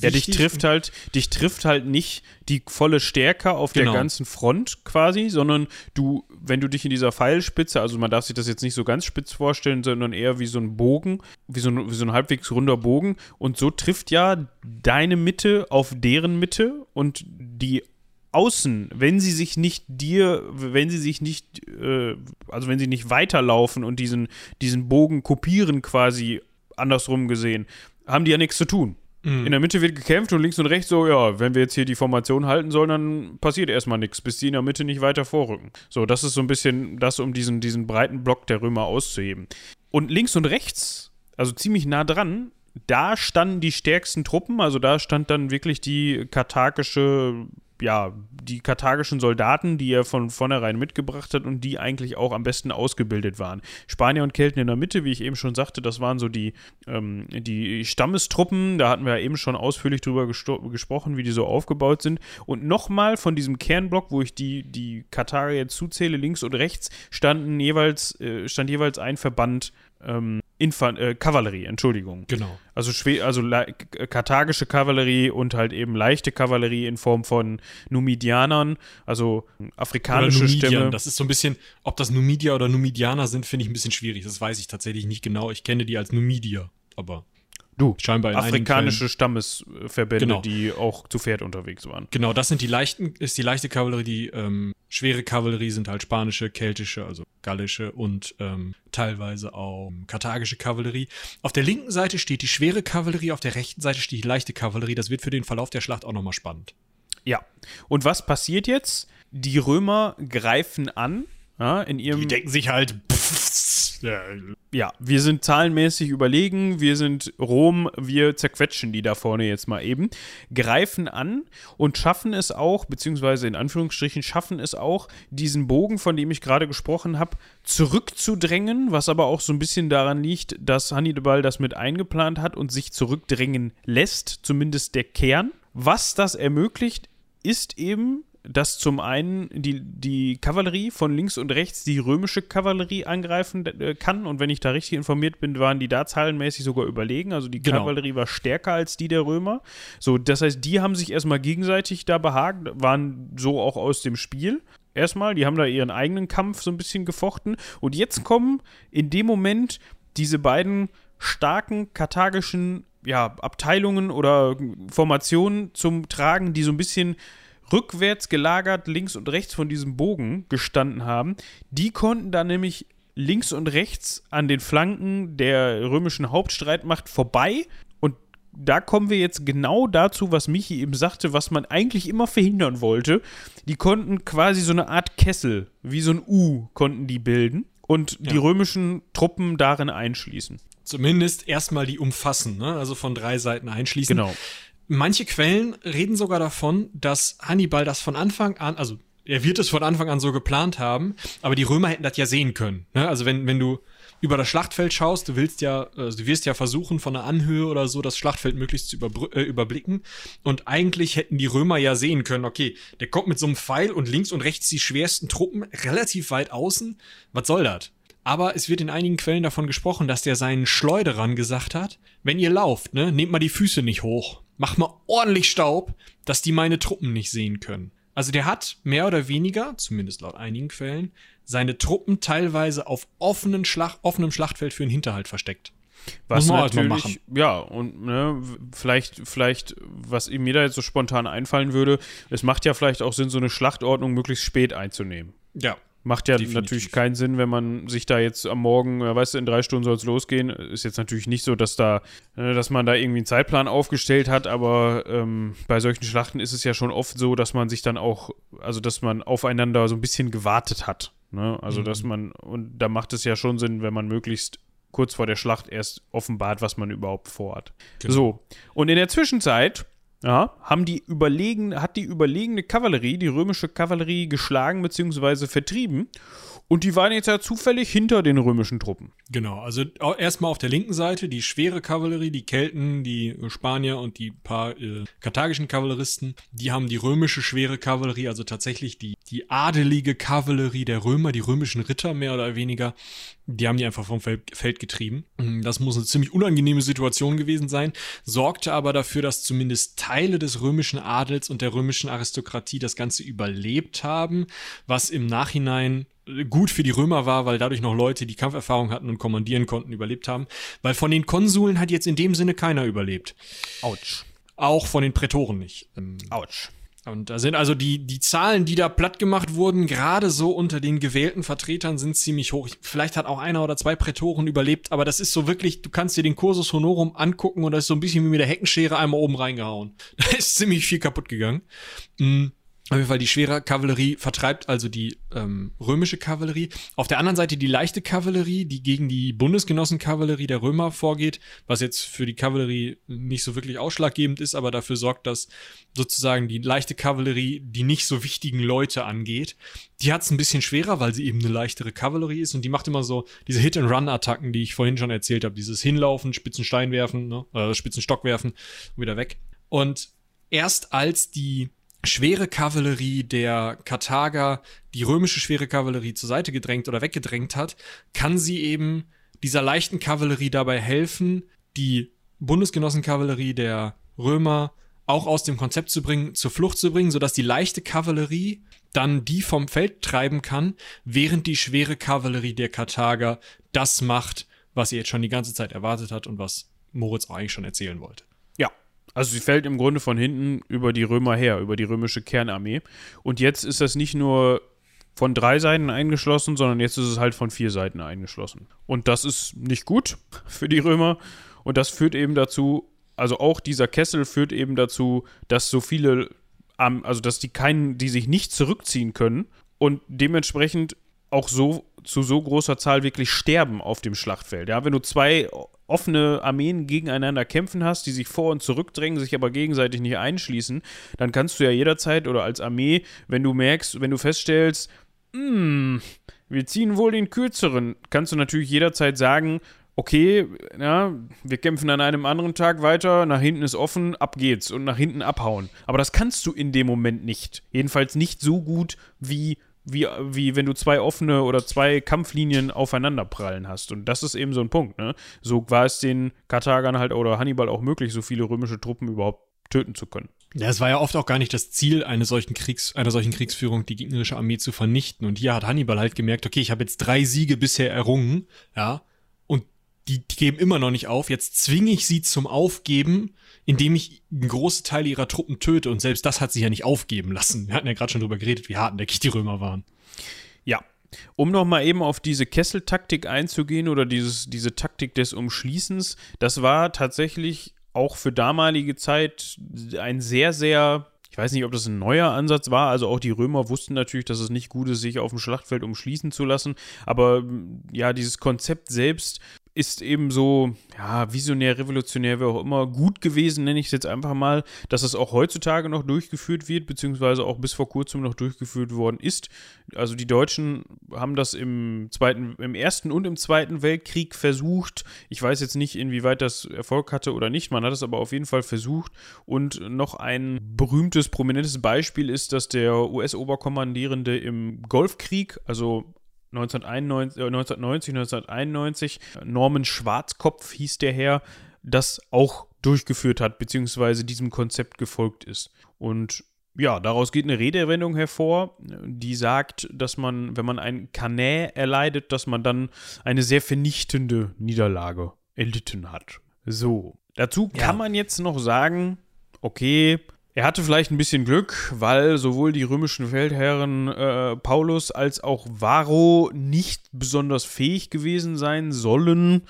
Ja, dich trifft halt, dich trifft halt nicht die volle Stärke auf genau. der ganzen Front quasi, sondern du, wenn du dich in dieser Pfeilspitze, also man darf sich das jetzt nicht so ganz spitz vorstellen, sondern eher wie so ein Bogen, wie so ein, wie so ein halbwegs runder Bogen. Und so trifft ja deine Mitte auf deren Mitte und die außen, wenn sie sich nicht dir, wenn sie sich nicht, äh, also wenn sie nicht weiterlaufen und diesen, diesen Bogen kopieren quasi andersrum gesehen, haben die ja nichts zu tun. Mhm. In der Mitte wird gekämpft und links und rechts so, ja, wenn wir jetzt hier die Formation halten sollen, dann passiert erstmal nichts, bis die in der Mitte nicht weiter vorrücken. So, das ist so ein bisschen das, um diesen, diesen breiten Block der Römer auszuheben. Und links und rechts, also ziemlich nah dran, da standen die stärksten Truppen, also da stand dann wirklich die karthagische ja, die karthagischen Soldaten, die er von vornherein mitgebracht hat und die eigentlich auch am besten ausgebildet waren. Spanier und Kelten in der Mitte, wie ich eben schon sagte, das waren so die, ähm, die Stammestruppen, da hatten wir ja eben schon ausführlich drüber gesprochen, wie die so aufgebaut sind. Und nochmal von diesem Kernblock, wo ich die, die Karthager zuzähle, links und rechts, standen jeweils, äh, stand jeweils ein Verband ähm, Infan äh, Kavallerie, Entschuldigung. Genau. Also, schwer, also karthagische Kavallerie und halt eben leichte Kavallerie in Form von Numidianern, also afrikanische Stämme. Das ist so ein bisschen, ob das Numidier oder Numidianer sind, finde ich ein bisschen schwierig. Das weiß ich tatsächlich nicht genau. Ich kenne die als Numidier, aber. Du, scheinbar in afrikanische Stammesverbände, genau. die auch zu Pferd unterwegs waren. Genau, das sind die leichten, ist die leichte Kavallerie, die ähm, schwere Kavallerie sind halt spanische, keltische, also gallische und ähm, teilweise auch karthagische Kavallerie. Auf der linken Seite steht die schwere Kavallerie, auf der rechten Seite steht die leichte Kavallerie. Das wird für den Verlauf der Schlacht auch nochmal spannend. Ja. Und was passiert jetzt? Die Römer greifen an ja, in ihrem. Die denken sich halt. Pff, ja, wir sind zahlenmäßig überlegen, wir sind Rom, wir zerquetschen die da vorne jetzt mal eben, greifen an und schaffen es auch, beziehungsweise in Anführungsstrichen schaffen es auch, diesen Bogen, von dem ich gerade gesprochen habe, zurückzudrängen, was aber auch so ein bisschen daran liegt, dass Hannibal das mit eingeplant hat und sich zurückdrängen lässt, zumindest der Kern. Was das ermöglicht, ist eben dass zum einen die, die Kavallerie von links und rechts die römische Kavallerie angreifen äh, kann. Und wenn ich da richtig informiert bin, waren die da zahlenmäßig sogar überlegen. Also die genau. Kavallerie war stärker als die der Römer. So, das heißt, die haben sich erstmal gegenseitig da behagt, waren so auch aus dem Spiel. Erstmal, die haben da ihren eigenen Kampf so ein bisschen gefochten. Und jetzt kommen in dem Moment diese beiden starken karthagischen ja, Abteilungen oder Formationen zum Tragen, die so ein bisschen rückwärts gelagert links und rechts von diesem Bogen gestanden haben. Die konnten dann nämlich links und rechts an den Flanken der römischen Hauptstreitmacht vorbei. Und da kommen wir jetzt genau dazu, was Michi eben sagte, was man eigentlich immer verhindern wollte. Die konnten quasi so eine Art Kessel, wie so ein U, konnten die bilden und ja. die römischen Truppen darin einschließen. Zumindest erstmal die umfassen, ne? also von drei Seiten einschließen. Genau. Manche Quellen reden sogar davon, dass Hannibal das von Anfang an, also er wird es von Anfang an so geplant haben, aber die Römer hätten das ja sehen können. Ne? Also wenn, wenn du über das Schlachtfeld schaust, du willst ja, also du wirst ja versuchen, von der Anhöhe oder so das Schlachtfeld möglichst zu äh, überblicken. Und eigentlich hätten die Römer ja sehen können, okay, der kommt mit so einem Pfeil und links und rechts die schwersten Truppen relativ weit außen. Was soll das? Aber es wird in einigen Quellen davon gesprochen, dass der seinen Schleuderern gesagt hat, wenn ihr lauft, ne, nehmt mal die Füße nicht hoch. Macht mal ordentlich Staub, dass die meine Truppen nicht sehen können. Also der hat mehr oder weniger, zumindest laut einigen Quellen, seine Truppen teilweise auf offenen Schlag, offenem Schlachtfeld für einen Hinterhalt versteckt. Was Muss man natürlich, halt machen. ja, und ne, vielleicht, vielleicht, was mir da jetzt so spontan einfallen würde, es macht ja vielleicht auch Sinn, so eine Schlachtordnung möglichst spät einzunehmen. Ja, Macht ja Definitiv. natürlich keinen Sinn, wenn man sich da jetzt am Morgen, weißt du, in drei Stunden soll es losgehen. Ist jetzt natürlich nicht so, dass da, äh, dass man da irgendwie einen Zeitplan aufgestellt hat, aber ähm, bei solchen Schlachten ist es ja schon oft so, dass man sich dann auch, also dass man aufeinander so ein bisschen gewartet hat. Ne? Also mhm. dass man, und da macht es ja schon Sinn, wenn man möglichst kurz vor der Schlacht erst offenbart, was man überhaupt vorhat. Genau. So, und in der Zwischenzeit ja, haben die überlegen, hat die überlegene Kavallerie, die römische Kavallerie geschlagen bzw. vertrieben. Und die waren jetzt ja zufällig hinter den römischen Truppen. Genau, also erstmal auf der linken Seite die schwere Kavallerie, die Kelten, die Spanier und die paar äh, karthagischen Kavalleristen. Die haben die römische schwere Kavallerie, also tatsächlich die, die adelige Kavallerie der Römer, die römischen Ritter mehr oder weniger. Die haben die einfach vom Feld getrieben. Das muss eine ziemlich unangenehme Situation gewesen sein, sorgte aber dafür, dass zumindest Teile des römischen Adels und der römischen Aristokratie das Ganze überlebt haben, was im Nachhinein gut für die Römer war, weil dadurch noch Leute, die Kampferfahrung hatten und kommandieren konnten, überlebt haben. Weil von den Konsuln hat jetzt in dem Sinne keiner überlebt. Autsch. Auch von den Prätoren nicht. Ähm, Autsch. Und da sind also die, die Zahlen, die da platt gemacht wurden, gerade so unter den gewählten Vertretern, sind ziemlich hoch. Vielleicht hat auch einer oder zwei Prätoren überlebt, aber das ist so wirklich, du kannst dir den Kursus Honorum angucken und das ist so ein bisschen wie mit der Heckenschere einmal oben reingehauen. Da ist ziemlich viel kaputt gegangen. Mhm. Auf jeden Fall die schwere Kavallerie vertreibt also die ähm, römische Kavallerie. Auf der anderen Seite die leichte Kavallerie, die gegen die Bundesgenossenkavallerie der Römer vorgeht, was jetzt für die Kavallerie nicht so wirklich ausschlaggebend ist, aber dafür sorgt, dass sozusagen die leichte Kavallerie die nicht so wichtigen Leute angeht. Die hat es ein bisschen schwerer, weil sie eben eine leichtere Kavallerie ist und die macht immer so diese Hit-and-Run-Attacken, die ich vorhin schon erzählt habe. Dieses Hinlaufen, Spitzenstein werfen, ne? äh, Spitzenstock werfen und wieder weg. Und erst als die schwere Kavallerie der Karthager die römische schwere Kavallerie zur Seite gedrängt oder weggedrängt hat, kann sie eben dieser leichten Kavallerie dabei helfen, die Bundesgenossenkavallerie der Römer auch aus dem Konzept zu bringen, zur Flucht zu bringen, sodass die leichte Kavallerie dann die vom Feld treiben kann, während die schwere Kavallerie der Karthager das macht, was sie jetzt schon die ganze Zeit erwartet hat und was Moritz eigentlich schon erzählen wollte. Also sie fällt im Grunde von hinten über die Römer her, über die römische Kernarmee. Und jetzt ist das nicht nur von drei Seiten eingeschlossen, sondern jetzt ist es halt von vier Seiten eingeschlossen. Und das ist nicht gut für die Römer. Und das führt eben dazu, also auch dieser Kessel führt eben dazu, dass so viele, also dass die keinen, die sich nicht zurückziehen können und dementsprechend auch so zu so großer Zahl wirklich sterben auf dem Schlachtfeld. Ja, wenn du zwei offene Armeen gegeneinander kämpfen hast, die sich vor und zurückdrängen, sich aber gegenseitig nicht einschließen, dann kannst du ja jederzeit oder als Armee, wenn du merkst, wenn du feststellst, hm, wir ziehen wohl den kürzeren, kannst du natürlich jederzeit sagen, okay, ja, wir kämpfen an einem anderen Tag weiter, nach hinten ist offen, ab geht's und nach hinten abhauen. Aber das kannst du in dem Moment nicht. Jedenfalls nicht so gut wie wie, wie wenn du zwei offene oder zwei Kampflinien aufeinander prallen hast. Und das ist eben so ein Punkt, ne? So war es den Karthagern halt oder Hannibal auch möglich, so viele römische Truppen überhaupt töten zu können. Ja, es war ja oft auch gar nicht das Ziel einer solchen Kriegs, einer solchen Kriegsführung, die gegnerische Armee zu vernichten. Und hier hat Hannibal halt gemerkt, okay, ich habe jetzt drei Siege bisher errungen, ja, und die, die geben immer noch nicht auf. Jetzt zwinge ich sie zum Aufgeben indem ich einen großen Teil ihrer Truppen töte. Und selbst das hat sich ja nicht aufgeben lassen. Wir hatten ja gerade schon drüber geredet, wie hartnäckig die Römer waren. Ja. Um nochmal eben auf diese Kesseltaktik einzugehen oder dieses, diese Taktik des Umschließens, das war tatsächlich auch für damalige Zeit ein sehr, sehr ich weiß nicht, ob das ein neuer Ansatz war. Also auch die Römer wussten natürlich, dass es nicht gut ist, sich auf dem Schlachtfeld umschließen zu lassen. Aber ja, dieses Konzept selbst ist eben so, ja, visionär, revolutionär, wie auch immer, gut gewesen, nenne ich es jetzt einfach mal, dass es auch heutzutage noch durchgeführt wird, beziehungsweise auch bis vor kurzem noch durchgeführt worden ist. Also die Deutschen haben das im zweiten, im ersten und im zweiten Weltkrieg versucht. Ich weiß jetzt nicht, inwieweit das Erfolg hatte oder nicht. Man hat es aber auf jeden Fall versucht. Und noch ein berühmtes, prominentes Beispiel ist, dass der US-Oberkommandierende im Golfkrieg, also 1991, äh, 1990, 1991, Norman Schwarzkopf hieß der Herr, das auch durchgeführt hat, beziehungsweise diesem Konzept gefolgt ist. Und ja, daraus geht eine Redewendung hervor, die sagt, dass man, wenn man ein Kanä erleidet, dass man dann eine sehr vernichtende Niederlage erlitten hat. So. Dazu ja. kann man jetzt noch sagen, okay, er hatte vielleicht ein bisschen Glück, weil sowohl die römischen Feldherren äh, Paulus als auch Varro nicht besonders fähig gewesen sein sollen.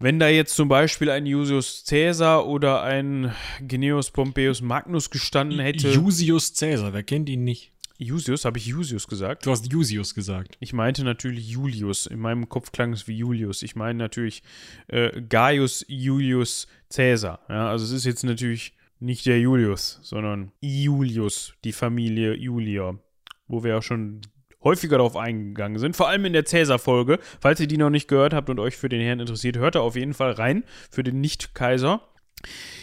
Wenn da jetzt zum Beispiel ein Julius Caesar oder ein Gnaeus Pompeius Magnus gestanden hätte. Julius Caesar, wer kennt ihn nicht? Julius, habe ich Julius gesagt? Du hast Julius gesagt. Ich meinte natürlich Julius. In meinem Kopf klang es wie Julius. Ich meine natürlich äh, Gaius Julius Caesar. Ja, also es ist jetzt natürlich nicht der Julius, sondern Julius, die Familie Julia, wo wir ja schon häufiger darauf eingegangen sind, vor allem in der Cäsar-Folge. Falls ihr die noch nicht gehört habt und euch für den Herrn interessiert, hört da auf jeden Fall rein, für den Nicht-Kaiser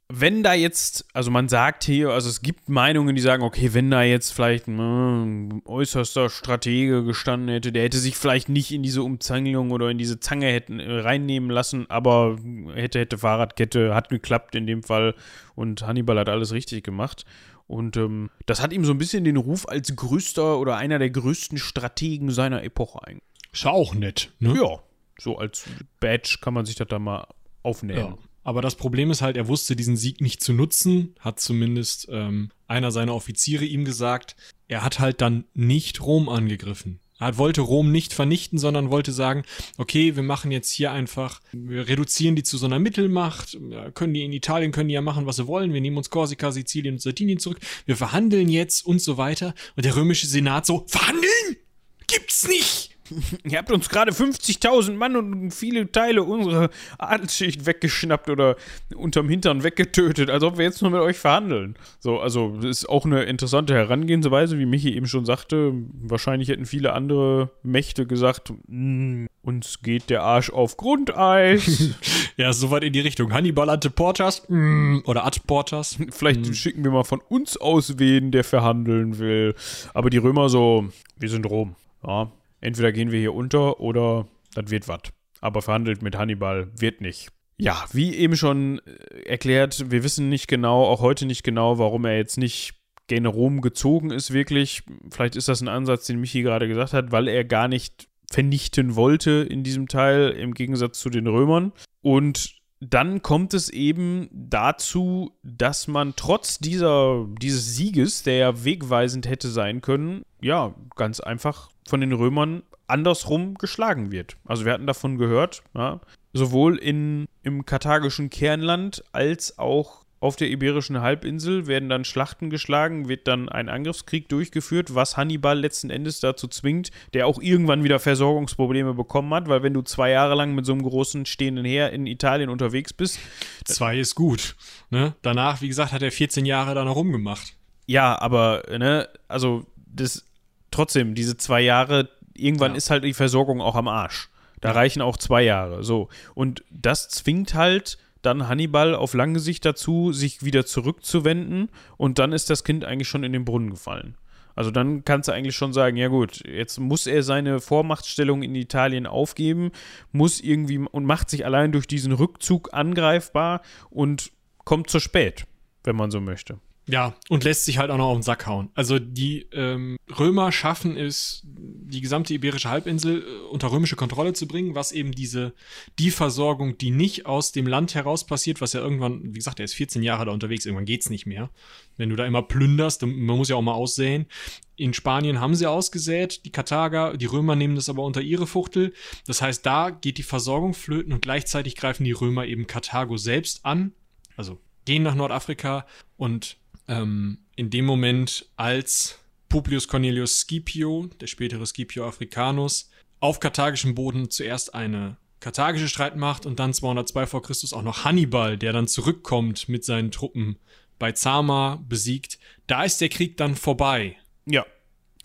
wenn da jetzt, also man sagt hier, also es gibt Meinungen, die sagen, okay, wenn da jetzt vielleicht ein äh, äußerster Stratege gestanden hätte, der hätte sich vielleicht nicht in diese Umzangelung oder in diese Zange hätten äh, reinnehmen lassen, aber hätte, hätte Fahrradkette, hat geklappt in dem Fall und Hannibal hat alles richtig gemacht. Und ähm, das hat ihm so ein bisschen den Ruf als größter oder einer der größten Strategen seiner Epoche ein. Ist auch nett, ne? Ja, so als Badge kann man sich das da mal aufnehmen. Ja. Aber das Problem ist halt, er wusste diesen Sieg nicht zu nutzen, hat zumindest ähm, einer seiner Offiziere ihm gesagt. Er hat halt dann nicht Rom angegriffen. Er wollte Rom nicht vernichten, sondern wollte sagen, okay, wir machen jetzt hier einfach, wir reduzieren die zu so einer Mittelmacht, können die in Italien, können die ja machen, was sie wollen, wir nehmen uns Korsika, Sizilien und Sardinien zurück, wir verhandeln jetzt und so weiter. Und der römische Senat so, verhandeln? Gibt's nicht! Ihr habt uns gerade 50.000 Mann und viele Teile unserer Adelsschicht weggeschnappt oder unterm Hintern weggetötet, als ob wir jetzt nur mit euch verhandeln. So, also das ist auch eine interessante Herangehensweise, wie Michi eben schon sagte. Wahrscheinlich hätten viele andere Mächte gesagt, mm, uns geht der Arsch auf Grundeis. ja, soweit in die Richtung. Hannibal ante Portas mm, oder ad Portas. Vielleicht mm. schicken wir mal von uns aus wen, der verhandeln will. Aber die Römer so, wir sind Rom. Ja, entweder gehen wir hier unter oder das wird was. Aber verhandelt mit Hannibal wird nicht. Ja, wie eben schon äh, erklärt, wir wissen nicht genau, auch heute nicht genau, warum er jetzt nicht gen Rom gezogen ist, wirklich. Vielleicht ist das ein Ansatz, den Michi gerade gesagt hat, weil er gar nicht vernichten wollte in diesem Teil, im Gegensatz zu den Römern. Und dann kommt es eben dazu, dass man trotz dieser, dieses Sieges, der ja wegweisend hätte sein können, ja, ganz einfach von den Römern andersrum geschlagen wird. Also wir hatten davon gehört, ja, sowohl in, im karthagischen Kernland als auch auf der Iberischen Halbinsel werden dann Schlachten geschlagen, wird dann ein Angriffskrieg durchgeführt, was Hannibal letzten Endes dazu zwingt, der auch irgendwann wieder Versorgungsprobleme bekommen hat, weil wenn du zwei Jahre lang mit so einem großen stehenden Heer in Italien unterwegs bist. Zwei ist gut. Ne? Danach, wie gesagt, hat er 14 Jahre da noch rumgemacht. Ja, aber, ne, also das trotzdem, diese zwei Jahre, irgendwann ja. ist halt die Versorgung auch am Arsch. Da ja. reichen auch zwei Jahre. So. Und das zwingt halt dann Hannibal auf lange Sicht dazu, sich wieder zurückzuwenden und dann ist das Kind eigentlich schon in den Brunnen gefallen. Also dann kannst du eigentlich schon sagen, ja gut, jetzt muss er seine Vormachtstellung in Italien aufgeben, muss irgendwie und macht sich allein durch diesen Rückzug angreifbar und kommt zu spät, wenn man so möchte. Ja, und lässt sich halt auch noch auf den Sack hauen. Also die ähm, Römer schaffen es, die gesamte iberische Halbinsel äh, unter römische Kontrolle zu bringen, was eben diese, die Versorgung, die nicht aus dem Land heraus passiert, was ja irgendwann, wie gesagt, er ist 14 Jahre da unterwegs, irgendwann geht's nicht mehr. Wenn du da immer plünderst, man muss ja auch mal aussäen. In Spanien haben sie ausgesät, die Karthager, die Römer nehmen das aber unter ihre Fuchtel. Das heißt, da geht die Versorgung flöten und gleichzeitig greifen die Römer eben Karthago selbst an, also gehen nach Nordafrika und ähm, in dem Moment, als Publius Cornelius Scipio, der spätere Scipio Africanus, auf karthagischem Boden zuerst eine karthagische Streitmacht und dann 202 vor Christus auch noch Hannibal, der dann zurückkommt mit seinen Truppen bei Zama besiegt. Da ist der Krieg dann vorbei. Ja.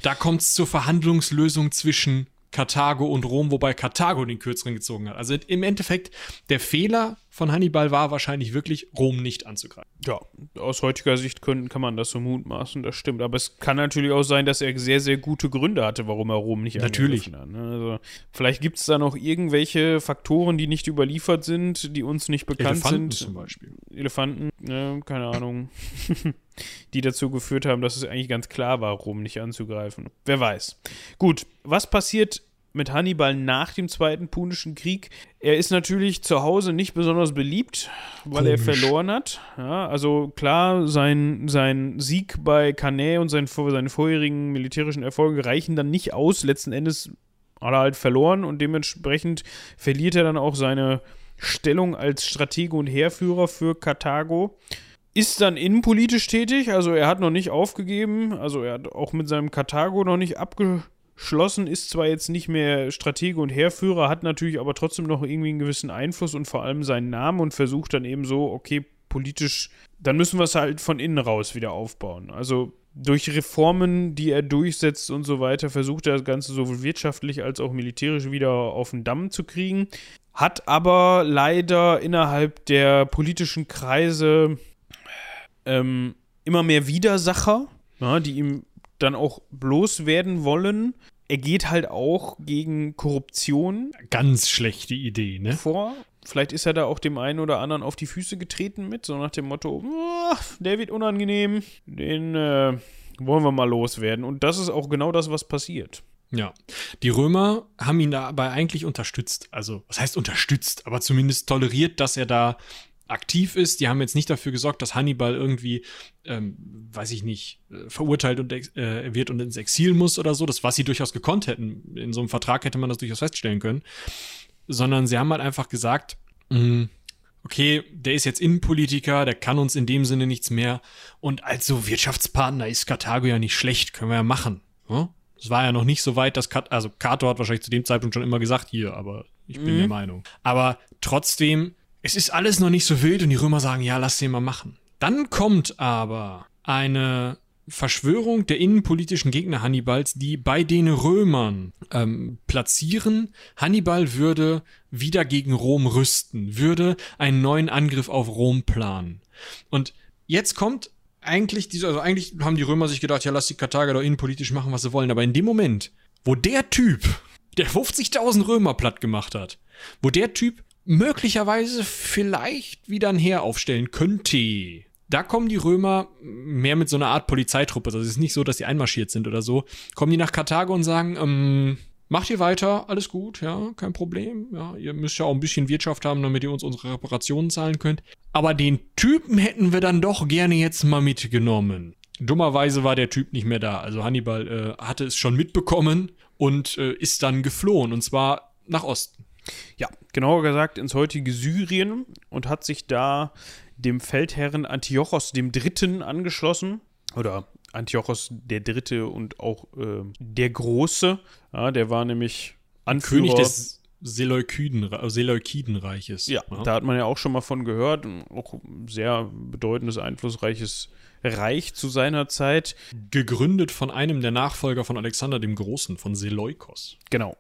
Da kommt es zur Verhandlungslösung zwischen Karthago und Rom, wobei Karthago den kürzeren gezogen hat. Also im Endeffekt, der Fehler von Hannibal war wahrscheinlich wirklich, Rom nicht anzugreifen. Ja, aus heutiger Sicht können, kann man das so mutmaßen, das stimmt. Aber es kann natürlich auch sein, dass er sehr, sehr gute Gründe hatte, warum er Rom nicht natürlich. hat. Ne? Also, vielleicht gibt es da noch irgendwelche Faktoren, die nicht überliefert sind, die uns nicht bekannt Elefanten sind. zum Beispiel. Elefanten, ne, keine Ahnung. die dazu geführt haben, dass es eigentlich ganz klar war, Rom nicht anzugreifen. Wer weiß. Gut, was passiert mit Hannibal nach dem Zweiten Punischen Krieg. Er ist natürlich zu Hause nicht besonders beliebt, weil Komisch. er verloren hat. Ja, also klar, sein, sein Sieg bei Cannae und sein, seine vorherigen militärischen Erfolge reichen dann nicht aus. Letzten Endes hat er halt verloren und dementsprechend verliert er dann auch seine Stellung als Stratege und Heerführer für Karthago ist dann innenpolitisch tätig, also er hat noch nicht aufgegeben, also er hat auch mit seinem Karthago noch nicht abgeschlossen, ist zwar jetzt nicht mehr Stratege und Heerführer, hat natürlich aber trotzdem noch irgendwie einen gewissen Einfluss und vor allem seinen Namen und versucht dann eben so, okay, politisch, dann müssen wir es halt von innen raus wieder aufbauen. Also durch Reformen, die er durchsetzt und so weiter, versucht er das Ganze sowohl wirtschaftlich als auch militärisch wieder auf den Damm zu kriegen. Hat aber leider innerhalb der politischen Kreise ähm, immer mehr Widersacher, ja, die ihm dann auch bloß werden wollen. Er geht halt auch gegen Korruption. Ganz schlechte Idee, ne? Vor. Vielleicht ist er da auch dem einen oder anderen auf die Füße getreten mit, so nach dem Motto, oh, der wird unangenehm, den äh, wollen wir mal loswerden. Und das ist auch genau das, was passiert. Ja, die Römer haben ihn dabei eigentlich unterstützt. Also, was heißt unterstützt, aber zumindest toleriert, dass er da aktiv ist. Die haben jetzt nicht dafür gesorgt, dass Hannibal irgendwie, ähm, weiß ich nicht, äh, verurteilt und äh, wird und ins Exil muss oder so. Das, was sie durchaus gekonnt hätten. In so einem Vertrag hätte man das durchaus feststellen können. Sondern sie haben halt einfach gesagt, mh, mm, okay, der ist jetzt Innenpolitiker, der kann uns in dem Sinne nichts mehr. Und als so Wirtschaftspartner ist Karthago ja nicht schlecht, können wir ja machen. Hm? Es war ja noch nicht so weit, dass Kat also Kato hat wahrscheinlich zu dem Zeitpunkt schon immer gesagt, hier, aber ich bin mhm. der Meinung. Aber trotzdem, es ist alles noch nicht so wild und die Römer sagen, ja, lass den mal machen. Dann kommt aber eine Verschwörung der innenpolitischen Gegner Hannibals, die bei den Römern ähm, platzieren, Hannibal würde wieder gegen Rom rüsten, würde einen neuen Angriff auf Rom planen. Und jetzt kommt eigentlich diese, also eigentlich haben die Römer sich gedacht, ja, lass die Karthager doch innenpolitisch machen, was sie wollen. Aber in dem Moment, wo der Typ, der 50.000 Römer platt gemacht hat, wo der Typ möglicherweise vielleicht wieder ein Heer aufstellen könnte, da kommen die Römer mehr mit so einer Art Polizeitruppe. Also es ist nicht so, dass sie einmarschiert sind oder so. Kommen die nach Karthago und sagen, ähm, macht ihr weiter, alles gut, ja, kein Problem. Ja, ihr müsst ja auch ein bisschen Wirtschaft haben, damit ihr uns unsere Reparationen zahlen könnt. Aber den Typen hätten wir dann doch gerne jetzt mal mitgenommen. Dummerweise war der Typ nicht mehr da. Also Hannibal äh, hatte es schon mitbekommen und äh, ist dann geflohen. Und zwar nach Osten. Ja, genauer gesagt ins heutige Syrien und hat sich da dem Feldherren Antiochos III. angeschlossen. Oder Antiochos der Dritte und auch äh, der Große. Ja, der war nämlich Anführer. König des Seleukiden, Seleukidenreiches. Ja, ja, da hat man ja auch schon mal von gehört. Auch ein sehr bedeutendes, einflussreiches Reich zu seiner Zeit. Gegründet von einem der Nachfolger von Alexander dem Großen, von Seleukos. Genau.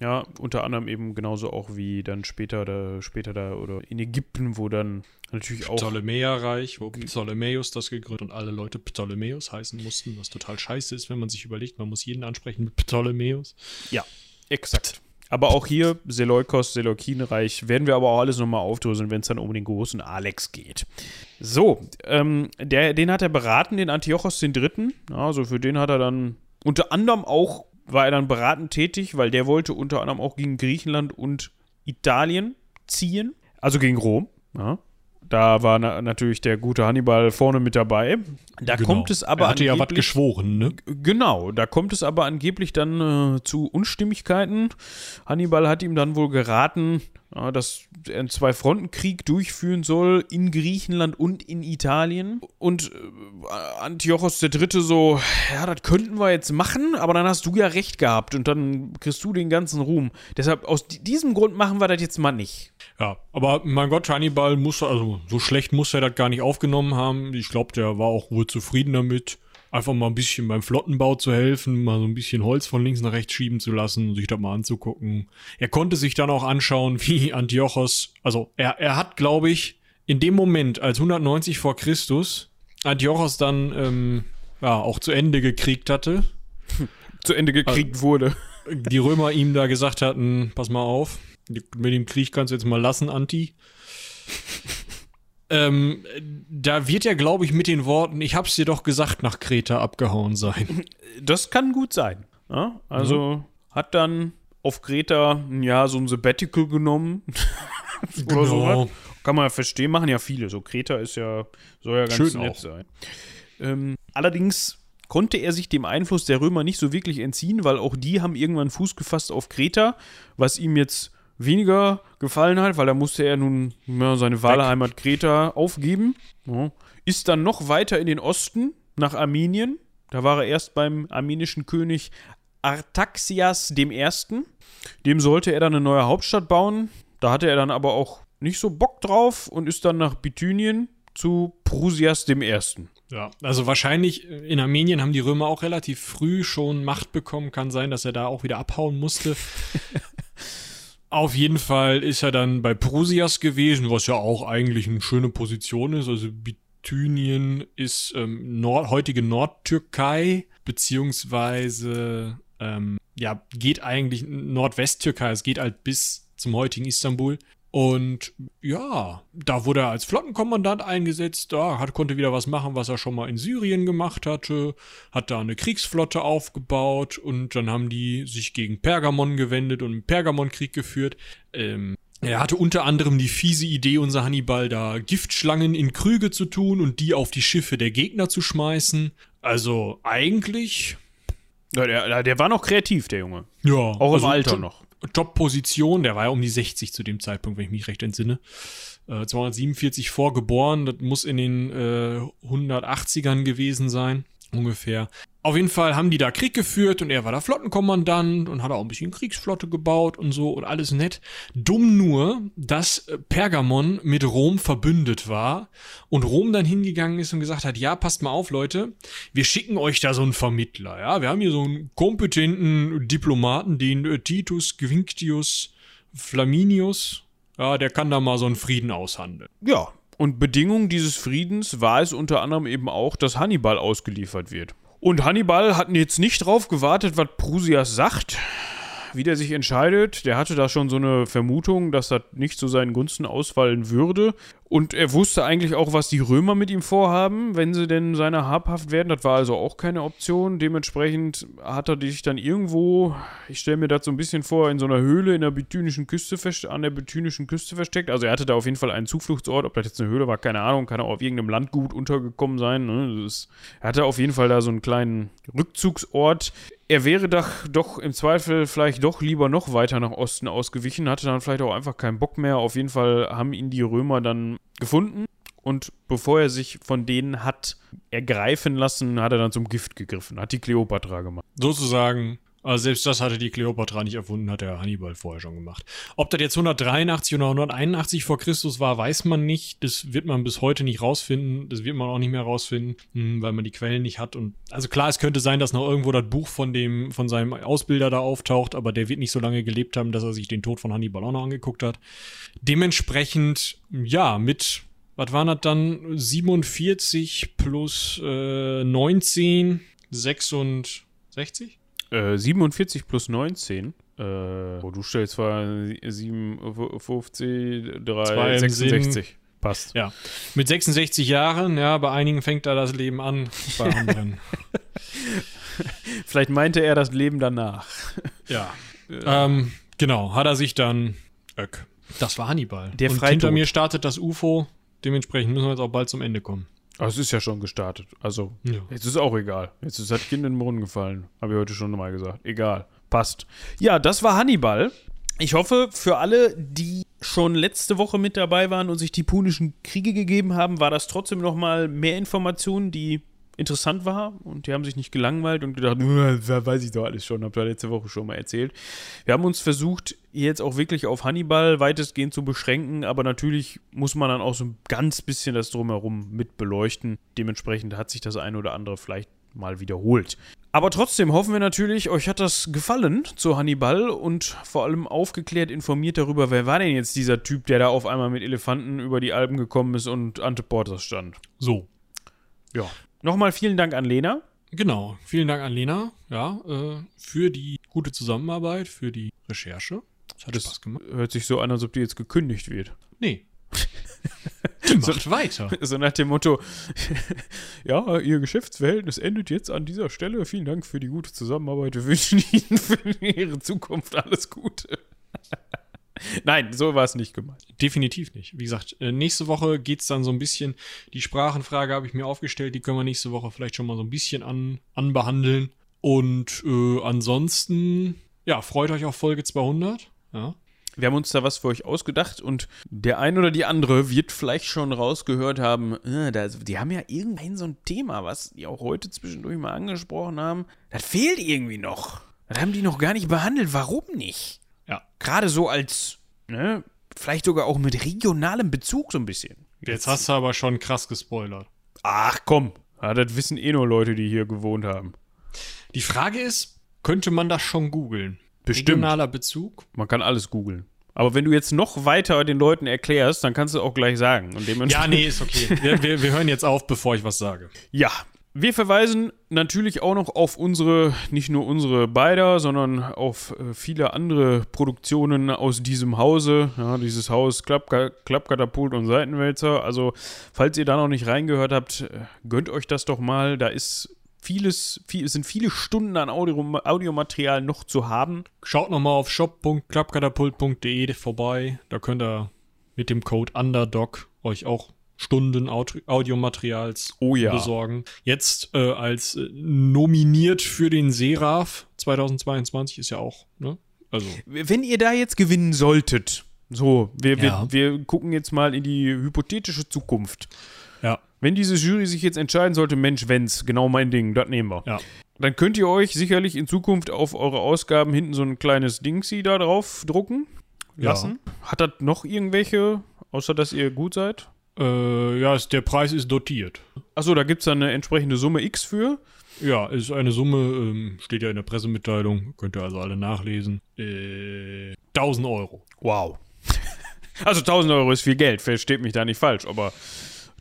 Ja, unter anderem eben genauso auch wie dann später da, später da oder in Ägypten, wo dann natürlich auch. Ptolemäerreich, wo Ptolemäus das gegründet und alle Leute Ptolemäus heißen mussten, was total scheiße ist, wenn man sich überlegt, man muss jeden ansprechen mit Ptolemäus. Ja, exakt. Aber auch hier, Seleukos, Seleukidenreich, werden wir aber auch alles nochmal aufdröseln, wenn es dann um den großen Alex geht. So, ähm, der, den hat er beraten, den Antiochos III. Also für den hat er dann unter anderem auch war er dann beratend tätig, weil der wollte unter anderem auch gegen Griechenland und Italien ziehen, also gegen Rom. Ja. Da war na natürlich der gute Hannibal vorne mit dabei. Da genau. kommt es aber. Er hatte ja was geschworen, ne? Genau, da kommt es aber angeblich dann äh, zu Unstimmigkeiten. Hannibal hat ihm dann wohl geraten, ja, dass er einen Zwei-Fronten-Krieg durchführen soll in Griechenland und in Italien. Und äh, Antiochos III. so, ja, das könnten wir jetzt machen, aber dann hast du ja recht gehabt und dann kriegst du den ganzen Ruhm. Deshalb, aus diesem Grund machen wir das jetzt mal nicht. Ja, aber mein Gott, Hannibal muss, also so schlecht muss er das gar nicht aufgenommen haben. Ich glaube, der war auch wohl zufrieden damit einfach mal ein bisschen beim Flottenbau zu helfen, mal so ein bisschen Holz von links nach rechts schieben zu lassen, sich das mal anzugucken. Er konnte sich dann auch anschauen, wie Antiochos, also er, er hat, glaube ich, in dem Moment, als 190 vor Christus Antiochos dann ähm, ja, auch zu Ende gekriegt hatte. zu Ende gekriegt also, wurde. Die Römer ihm da gesagt hatten, pass mal auf, mit dem Krieg kannst du jetzt mal lassen, Anti. Ähm, da wird ja, glaube ich, mit den Worten, ich hab's dir doch gesagt, nach Kreta abgehauen sein. Das kann gut sein. Ja? Also mhm. hat dann auf Kreta ein Jahr so ein Sabbatical genommen. genau. so Kann man ja verstehen, machen ja viele. So Kreta ist ja, soll ja ganz Schön nett auch. sein. Ähm, allerdings konnte er sich dem Einfluss der Römer nicht so wirklich entziehen, weil auch die haben irgendwann Fuß gefasst auf Kreta, was ihm jetzt weniger gefallen hat, weil da musste er nun ja, seine Wahlheimat Kreta aufgeben. Ja. Ist dann noch weiter in den Osten nach Armenien. Da war er erst beim armenischen König Artaxias I. Dem sollte er dann eine neue Hauptstadt bauen. Da hatte er dann aber auch nicht so Bock drauf und ist dann nach Bithynien zu Prusias I. Ja, also wahrscheinlich äh, in Armenien haben die Römer auch relativ früh schon Macht bekommen. Kann sein, dass er da auch wieder abhauen musste. Auf jeden Fall ist er dann bei Prusias gewesen, was ja auch eigentlich eine schöne Position ist. Also Bithynien ist ähm, Nord heutige Nordtürkei, beziehungsweise ähm, ja, geht eigentlich Nordwesttürkei, es geht halt bis zum heutigen Istanbul. Und ja, da wurde er als Flottenkommandant eingesetzt, da hat, konnte wieder was machen, was er schon mal in Syrien gemacht hatte, hat da eine Kriegsflotte aufgebaut und dann haben die sich gegen Pergamon gewendet und einen Pergamonkrieg geführt. Ähm, Er hatte unter anderem die fiese Idee, unser Hannibal, da Giftschlangen in Krüge zu tun und die auf die Schiffe der Gegner zu schmeißen. Also eigentlich. Ja, der, der war noch kreativ, der Junge. Ja, Auch also im Alter noch. Top-Position, der war ja um die 60 zu dem Zeitpunkt, wenn ich mich recht entsinne. Äh, 247 vorgeboren, das muss in den äh, 180ern gewesen sein, ungefähr. Auf jeden Fall haben die da Krieg geführt und er war da Flottenkommandant und hat auch ein bisschen Kriegsflotte gebaut und so und alles nett. Dumm nur, dass äh, Pergamon mit Rom verbündet war und Rom dann hingegangen ist und gesagt hat, ja, passt mal auf, Leute, wir schicken euch da so einen Vermittler, ja, wir haben hier so einen kompetenten Diplomaten, den äh, Titus Quinctius Flaminius, ja, der kann da mal so einen Frieden aushandeln. Ja, und Bedingung dieses Friedens war es unter anderem eben auch, dass Hannibal ausgeliefert wird. Und Hannibal hat jetzt nicht drauf gewartet, was Prusias sagt, wie der sich entscheidet. Der hatte da schon so eine Vermutung, dass das nicht zu seinen Gunsten ausfallen würde. Und er wusste eigentlich auch, was die Römer mit ihm vorhaben, wenn sie denn seiner habhaft werden. Das war also auch keine Option. Dementsprechend hat er sich dann irgendwo, ich stelle mir das so ein bisschen vor, in so einer Höhle in der bithynischen Küste an der bithynischen Küste versteckt. Also er hatte da auf jeden Fall einen Zufluchtsort. Ob das jetzt eine Höhle war, keine Ahnung. Kann auch auf irgendeinem Landgut untergekommen sein. Ne? Ist, er hatte auf jeden Fall da so einen kleinen Rückzugsort. Er wäre doch, doch im Zweifel vielleicht doch lieber noch weiter nach Osten ausgewichen, hatte dann vielleicht auch einfach keinen Bock mehr. Auf jeden Fall haben ihn die Römer dann gefunden und bevor er sich von denen hat ergreifen lassen, hat er dann zum Gift gegriffen, hat die Kleopatra gemacht. Sozusagen, also selbst das hatte die Kleopatra nicht erfunden, hat der Hannibal vorher schon gemacht. Ob das jetzt 183 oder 181 vor Christus war, weiß man nicht. Das wird man bis heute nicht rausfinden. Das wird man auch nicht mehr rausfinden, hm, weil man die Quellen nicht hat. Und also klar, es könnte sein, dass noch irgendwo das Buch von dem, von seinem Ausbilder da auftaucht, aber der wird nicht so lange gelebt haben, dass er sich den Tod von Hannibal auch noch angeguckt hat. Dementsprechend, ja, mit was waren das dann? 47 plus äh, 19, 66? Äh, 47 plus 19. Äh, oh, du stellst zwar 57, 3, Zwei im 66. Passt. Ja. Mit 66 Jahren, ja, bei einigen fängt da das Leben an, bei anderen. Vielleicht meinte er das Leben danach. ja. Ähm, genau, hat er sich dann. Öck. Das war Hannibal. Der Und Freitod. hinter mir startet das UFO. Dementsprechend müssen wir jetzt auch bald zum Ende kommen. Aber es ist ja schon gestartet. Also, Ja. jetzt ist auch egal. Jetzt ist das Kind in den Brunnen gefallen. Habe ich heute schon mal gesagt. Egal. Passt. Ja, das war Hannibal. Ich hoffe, für alle, die schon letzte Woche mit dabei waren und sich die punischen Kriege gegeben haben, war das trotzdem noch mal mehr Informationen, die interessant war und die haben sich nicht gelangweilt und gedacht, "Äh, weiß ich doch alles schon, habt ihr letzte Woche schon mal erzählt. Wir haben uns versucht, jetzt auch wirklich auf Hannibal weitestgehend zu beschränken, aber natürlich muss man dann auch so ein ganz bisschen das drumherum mit beleuchten. Dementsprechend hat sich das eine oder andere vielleicht mal wiederholt. Aber trotzdem hoffen wir natürlich, euch hat das gefallen zu Hannibal und vor allem aufgeklärt, informiert darüber, wer war denn jetzt dieser Typ, der da auf einmal mit Elefanten über die Alpen gekommen ist und ante Portas stand. So. Ja. Nochmal vielen Dank an Lena. Genau. Vielen Dank an Lena, ja, äh, für die gute Zusammenarbeit, für die Recherche. Das hat Das Spaß gemacht. hört sich so an, als ob die jetzt gekündigt wird. Nee. Die macht weiter. So nach dem Motto, ja, Ihr Geschäftsverhältnis endet jetzt an dieser Stelle. Vielen Dank für die gute Zusammenarbeit. Wir wünschen Ihnen für Ihre Zukunft alles Gute. Nein, so war es nicht gemeint. Definitiv nicht. Wie gesagt, äh, nächste Woche geht's dann so ein bisschen, die Sprachenfrage habe ich mir aufgestellt, die können wir nächste Woche vielleicht schon mal so ein bisschen an, anbehandeln. Und äh, ansonsten, ja, freut euch auf Folge 200. Ja. Wir haben uns da was für euch ausgedacht und der ein oder die andere wird vielleicht schon rausgehört haben, äh, da, die haben ja irgendein so ein Thema, was die auch heute zwischendurch mal angesprochen haben. Das fehlt irgendwie noch. Das haben die noch gar nicht behandelt. Warum nicht? Ja. Gerade so als, ne, vielleicht sogar auch mit regionalem Bezug so ein bisschen. Jetzt hast du aber schon krass gespoilert. Ach komm, ja, das wissen eh nur Leute, die hier gewohnt haben. Die Frage ist, könnte man das schon googeln? Bestimmt. Regionaler Bezug? Man kann alles googeln. Aber wenn du jetzt noch weiter den Leuten erklärst, dann kannst du auch gleich sagen. Und dementsprechend Ja, nee, ist okay. Wir, wir, wir hören jetzt auf, bevor ich was sage. Ja, wir verweisen natürlich auch noch auf unsere, nicht nur unsere beider, sondern auf äh, viele andere Produktionen aus diesem Hause. Ja, dieses Haus Klappka Klappkatapult und Seitenwälzer. Also, falls ihr da noch nicht reingehört habt, äh, gönnt euch das doch mal. Da ist vieles, viel, es sind viele Stunden an Audio, Audiomaterial noch zu haben. Schaut nochmal auf shop.klappkatapult.de vorbei. Da könnt ihr mit dem Code Underdog euch auch Stunden Aud Audiomaterials Oh ja. besorgen. Jetzt äh, als äh, nominiert für den Seraph 2022 ist ja auch, ne? Also, Wenn ihr da jetzt gewinnen solltet, so, wir, Ja. wir, wir gucken jetzt mal in die hypothetische Zukunft. ja. Wenn diese Jury sich jetzt entscheiden sollte, Mensch, wenn's, genau mein Ding, das nehmen wir. Ja. Dann könnt ihr euch sicherlich in Zukunft auf eure Ausgaben hinten so ein kleines Dingsy da drauf drucken Ja. lassen. Hat das noch irgendwelche, außer dass ihr gut seid? Äh, ja, ist, der Preis ist dotiert. Achso, da gibt's dann eine entsprechende Summe X für. Ja, ist eine Summe, ähm, steht ja in der Pressemitteilung, könnt ihr also alle nachlesen. Äh, 1000 Euro. Wow. Also 1000 Euro ist viel Geld, versteht mich da nicht falsch, aber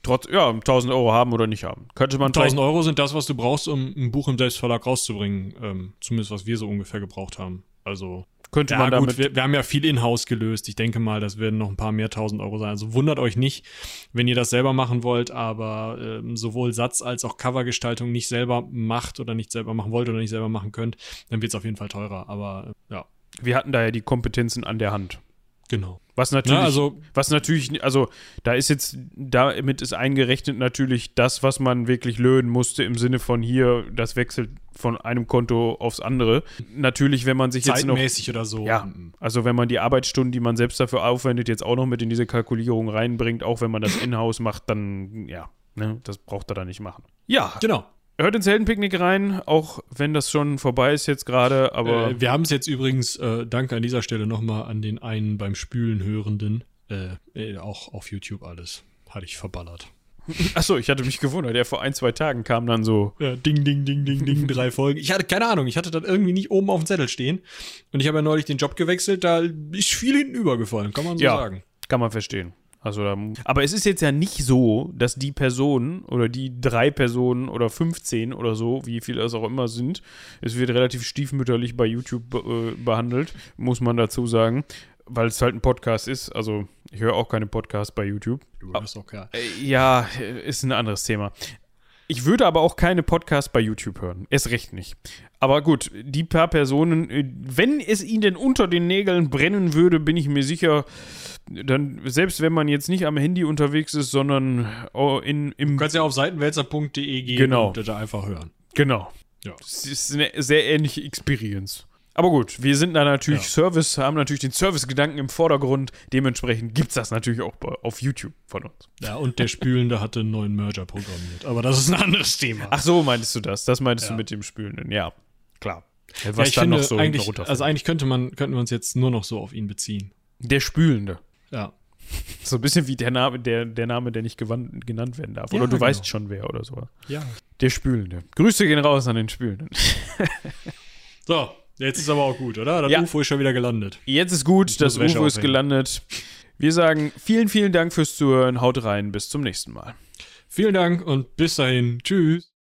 trotz, ja, 1000 Euro haben oder nicht haben. Könnte man 1000 Euro sind das, was du brauchst, um ein Buch im Selbstverlag rauszubringen. Ähm, zumindest was wir so ungefähr gebraucht haben. Also, könnte ja man damit gut, wir, wir haben ja viel in-house gelöst. Ich denke mal, das werden noch ein paar mehr 1000 Euro sein. Also wundert euch nicht, wenn ihr das selber machen wollt, aber ähm, sowohl Satz als auch Covergestaltung nicht selber macht oder nicht selber machen wollt oder nicht selber machen könnt, dann wird es auf jeden Fall teurer. Aber äh, ja, wir hatten da ja die Kompetenzen an der Hand. Genau. Was natürlich, Na, also- was natürlich, also da ist jetzt, damit ist eingerechnet natürlich das, was man wirklich löhnen musste im Sinne von hier, das wechselt von einem Konto aufs andere. Natürlich, wenn man sich jetzt noch, Zeitmäßig oder so. ja, also wenn man die Arbeitsstunden, die man selbst dafür aufwendet, jetzt auch noch mit in diese Kalkulierung reinbringt, auch wenn man das in-house macht, dann, ja, ne, das braucht er da nicht machen. Ja, Genau. Hört ins Heldenpicknick rein, auch wenn das schon vorbei ist jetzt gerade, aber Äh, wir haben es jetzt übrigens, äh, danke an dieser Stelle nochmal an den einen beim Spülen Hörenden, äh, äh, auch auf YouTube alles. Hatte ich verballert. achso, ich hatte mich gewundert, der vor ein, zwei Tagen kam dann so, Ja, ding, ding, ding, ding, ding, drei Folgen. Ich hatte keine Ahnung, ich hatte das irgendwie nicht oben auf dem Zettel stehen. Und ich habe ja neulich den Job gewechselt, da ist viel hinten übergefallen, kann man so Ja. sagen. Kann man verstehen. Also, da, aber es ist jetzt ja nicht so, dass die Person oder die drei Personen oder 15 oder so, wie viele es auch immer sind, es wird relativ stiefmütterlich bei YouTube äh, behandelt, muss man dazu sagen, weil es halt ein Podcast ist. Also, ich höre auch keine Podcasts bei YouTube. Du doch klar. Äh, Ja, ist ein anderes Thema. Ich würde aber auch keine Podcasts bei YouTube hören. Erst recht nicht. Aber gut, die paar Personen, äh, wenn es ihnen unter den Nägeln brennen würde, bin ich mir sicher, dann, selbst wenn man jetzt nicht am Handy unterwegs ist, sondern oh, in, im. Du kannst ja auf seitenwälzer.de gehen Genau. und da einfach hören. Genau. Ja. Es ist eine sehr ähnliche Experience. Aber gut, wir sind da natürlich Ja. Service, haben natürlich den Service-Gedanken im Vordergrund. Dementsprechend gibt es das natürlich auch auf YouTube von uns. Ja, und der Spülende hatte einen neuen Merger programmiert. Aber das ist ein anderes Thema. Ach so, meintest du das? Das meintest du Ja. mit dem Spülenden, ja. Klar. ja, ich dann finde, noch so eigentlich, also eigentlich könnte man, könnten wir uns jetzt nur noch so auf ihn beziehen. Der Spülende. Ja. So ein bisschen wie der Name, der, der Name, der nicht gewann, genannt werden darf. Ja, oder du genau. weißt schon wer oder so. Ja. Der Spülende. Grüße gehen raus an den Spülenden. So, jetzt ist aber auch gut, oder? Das Ja. UFO ist schon wieder gelandet. Jetzt ist gut, das UFO ist gelandet. Wir sagen vielen, vielen Dank fürs Zuhören. Haut rein, bis zum nächsten Mal. Vielen Dank und bis dahin. Tschüss.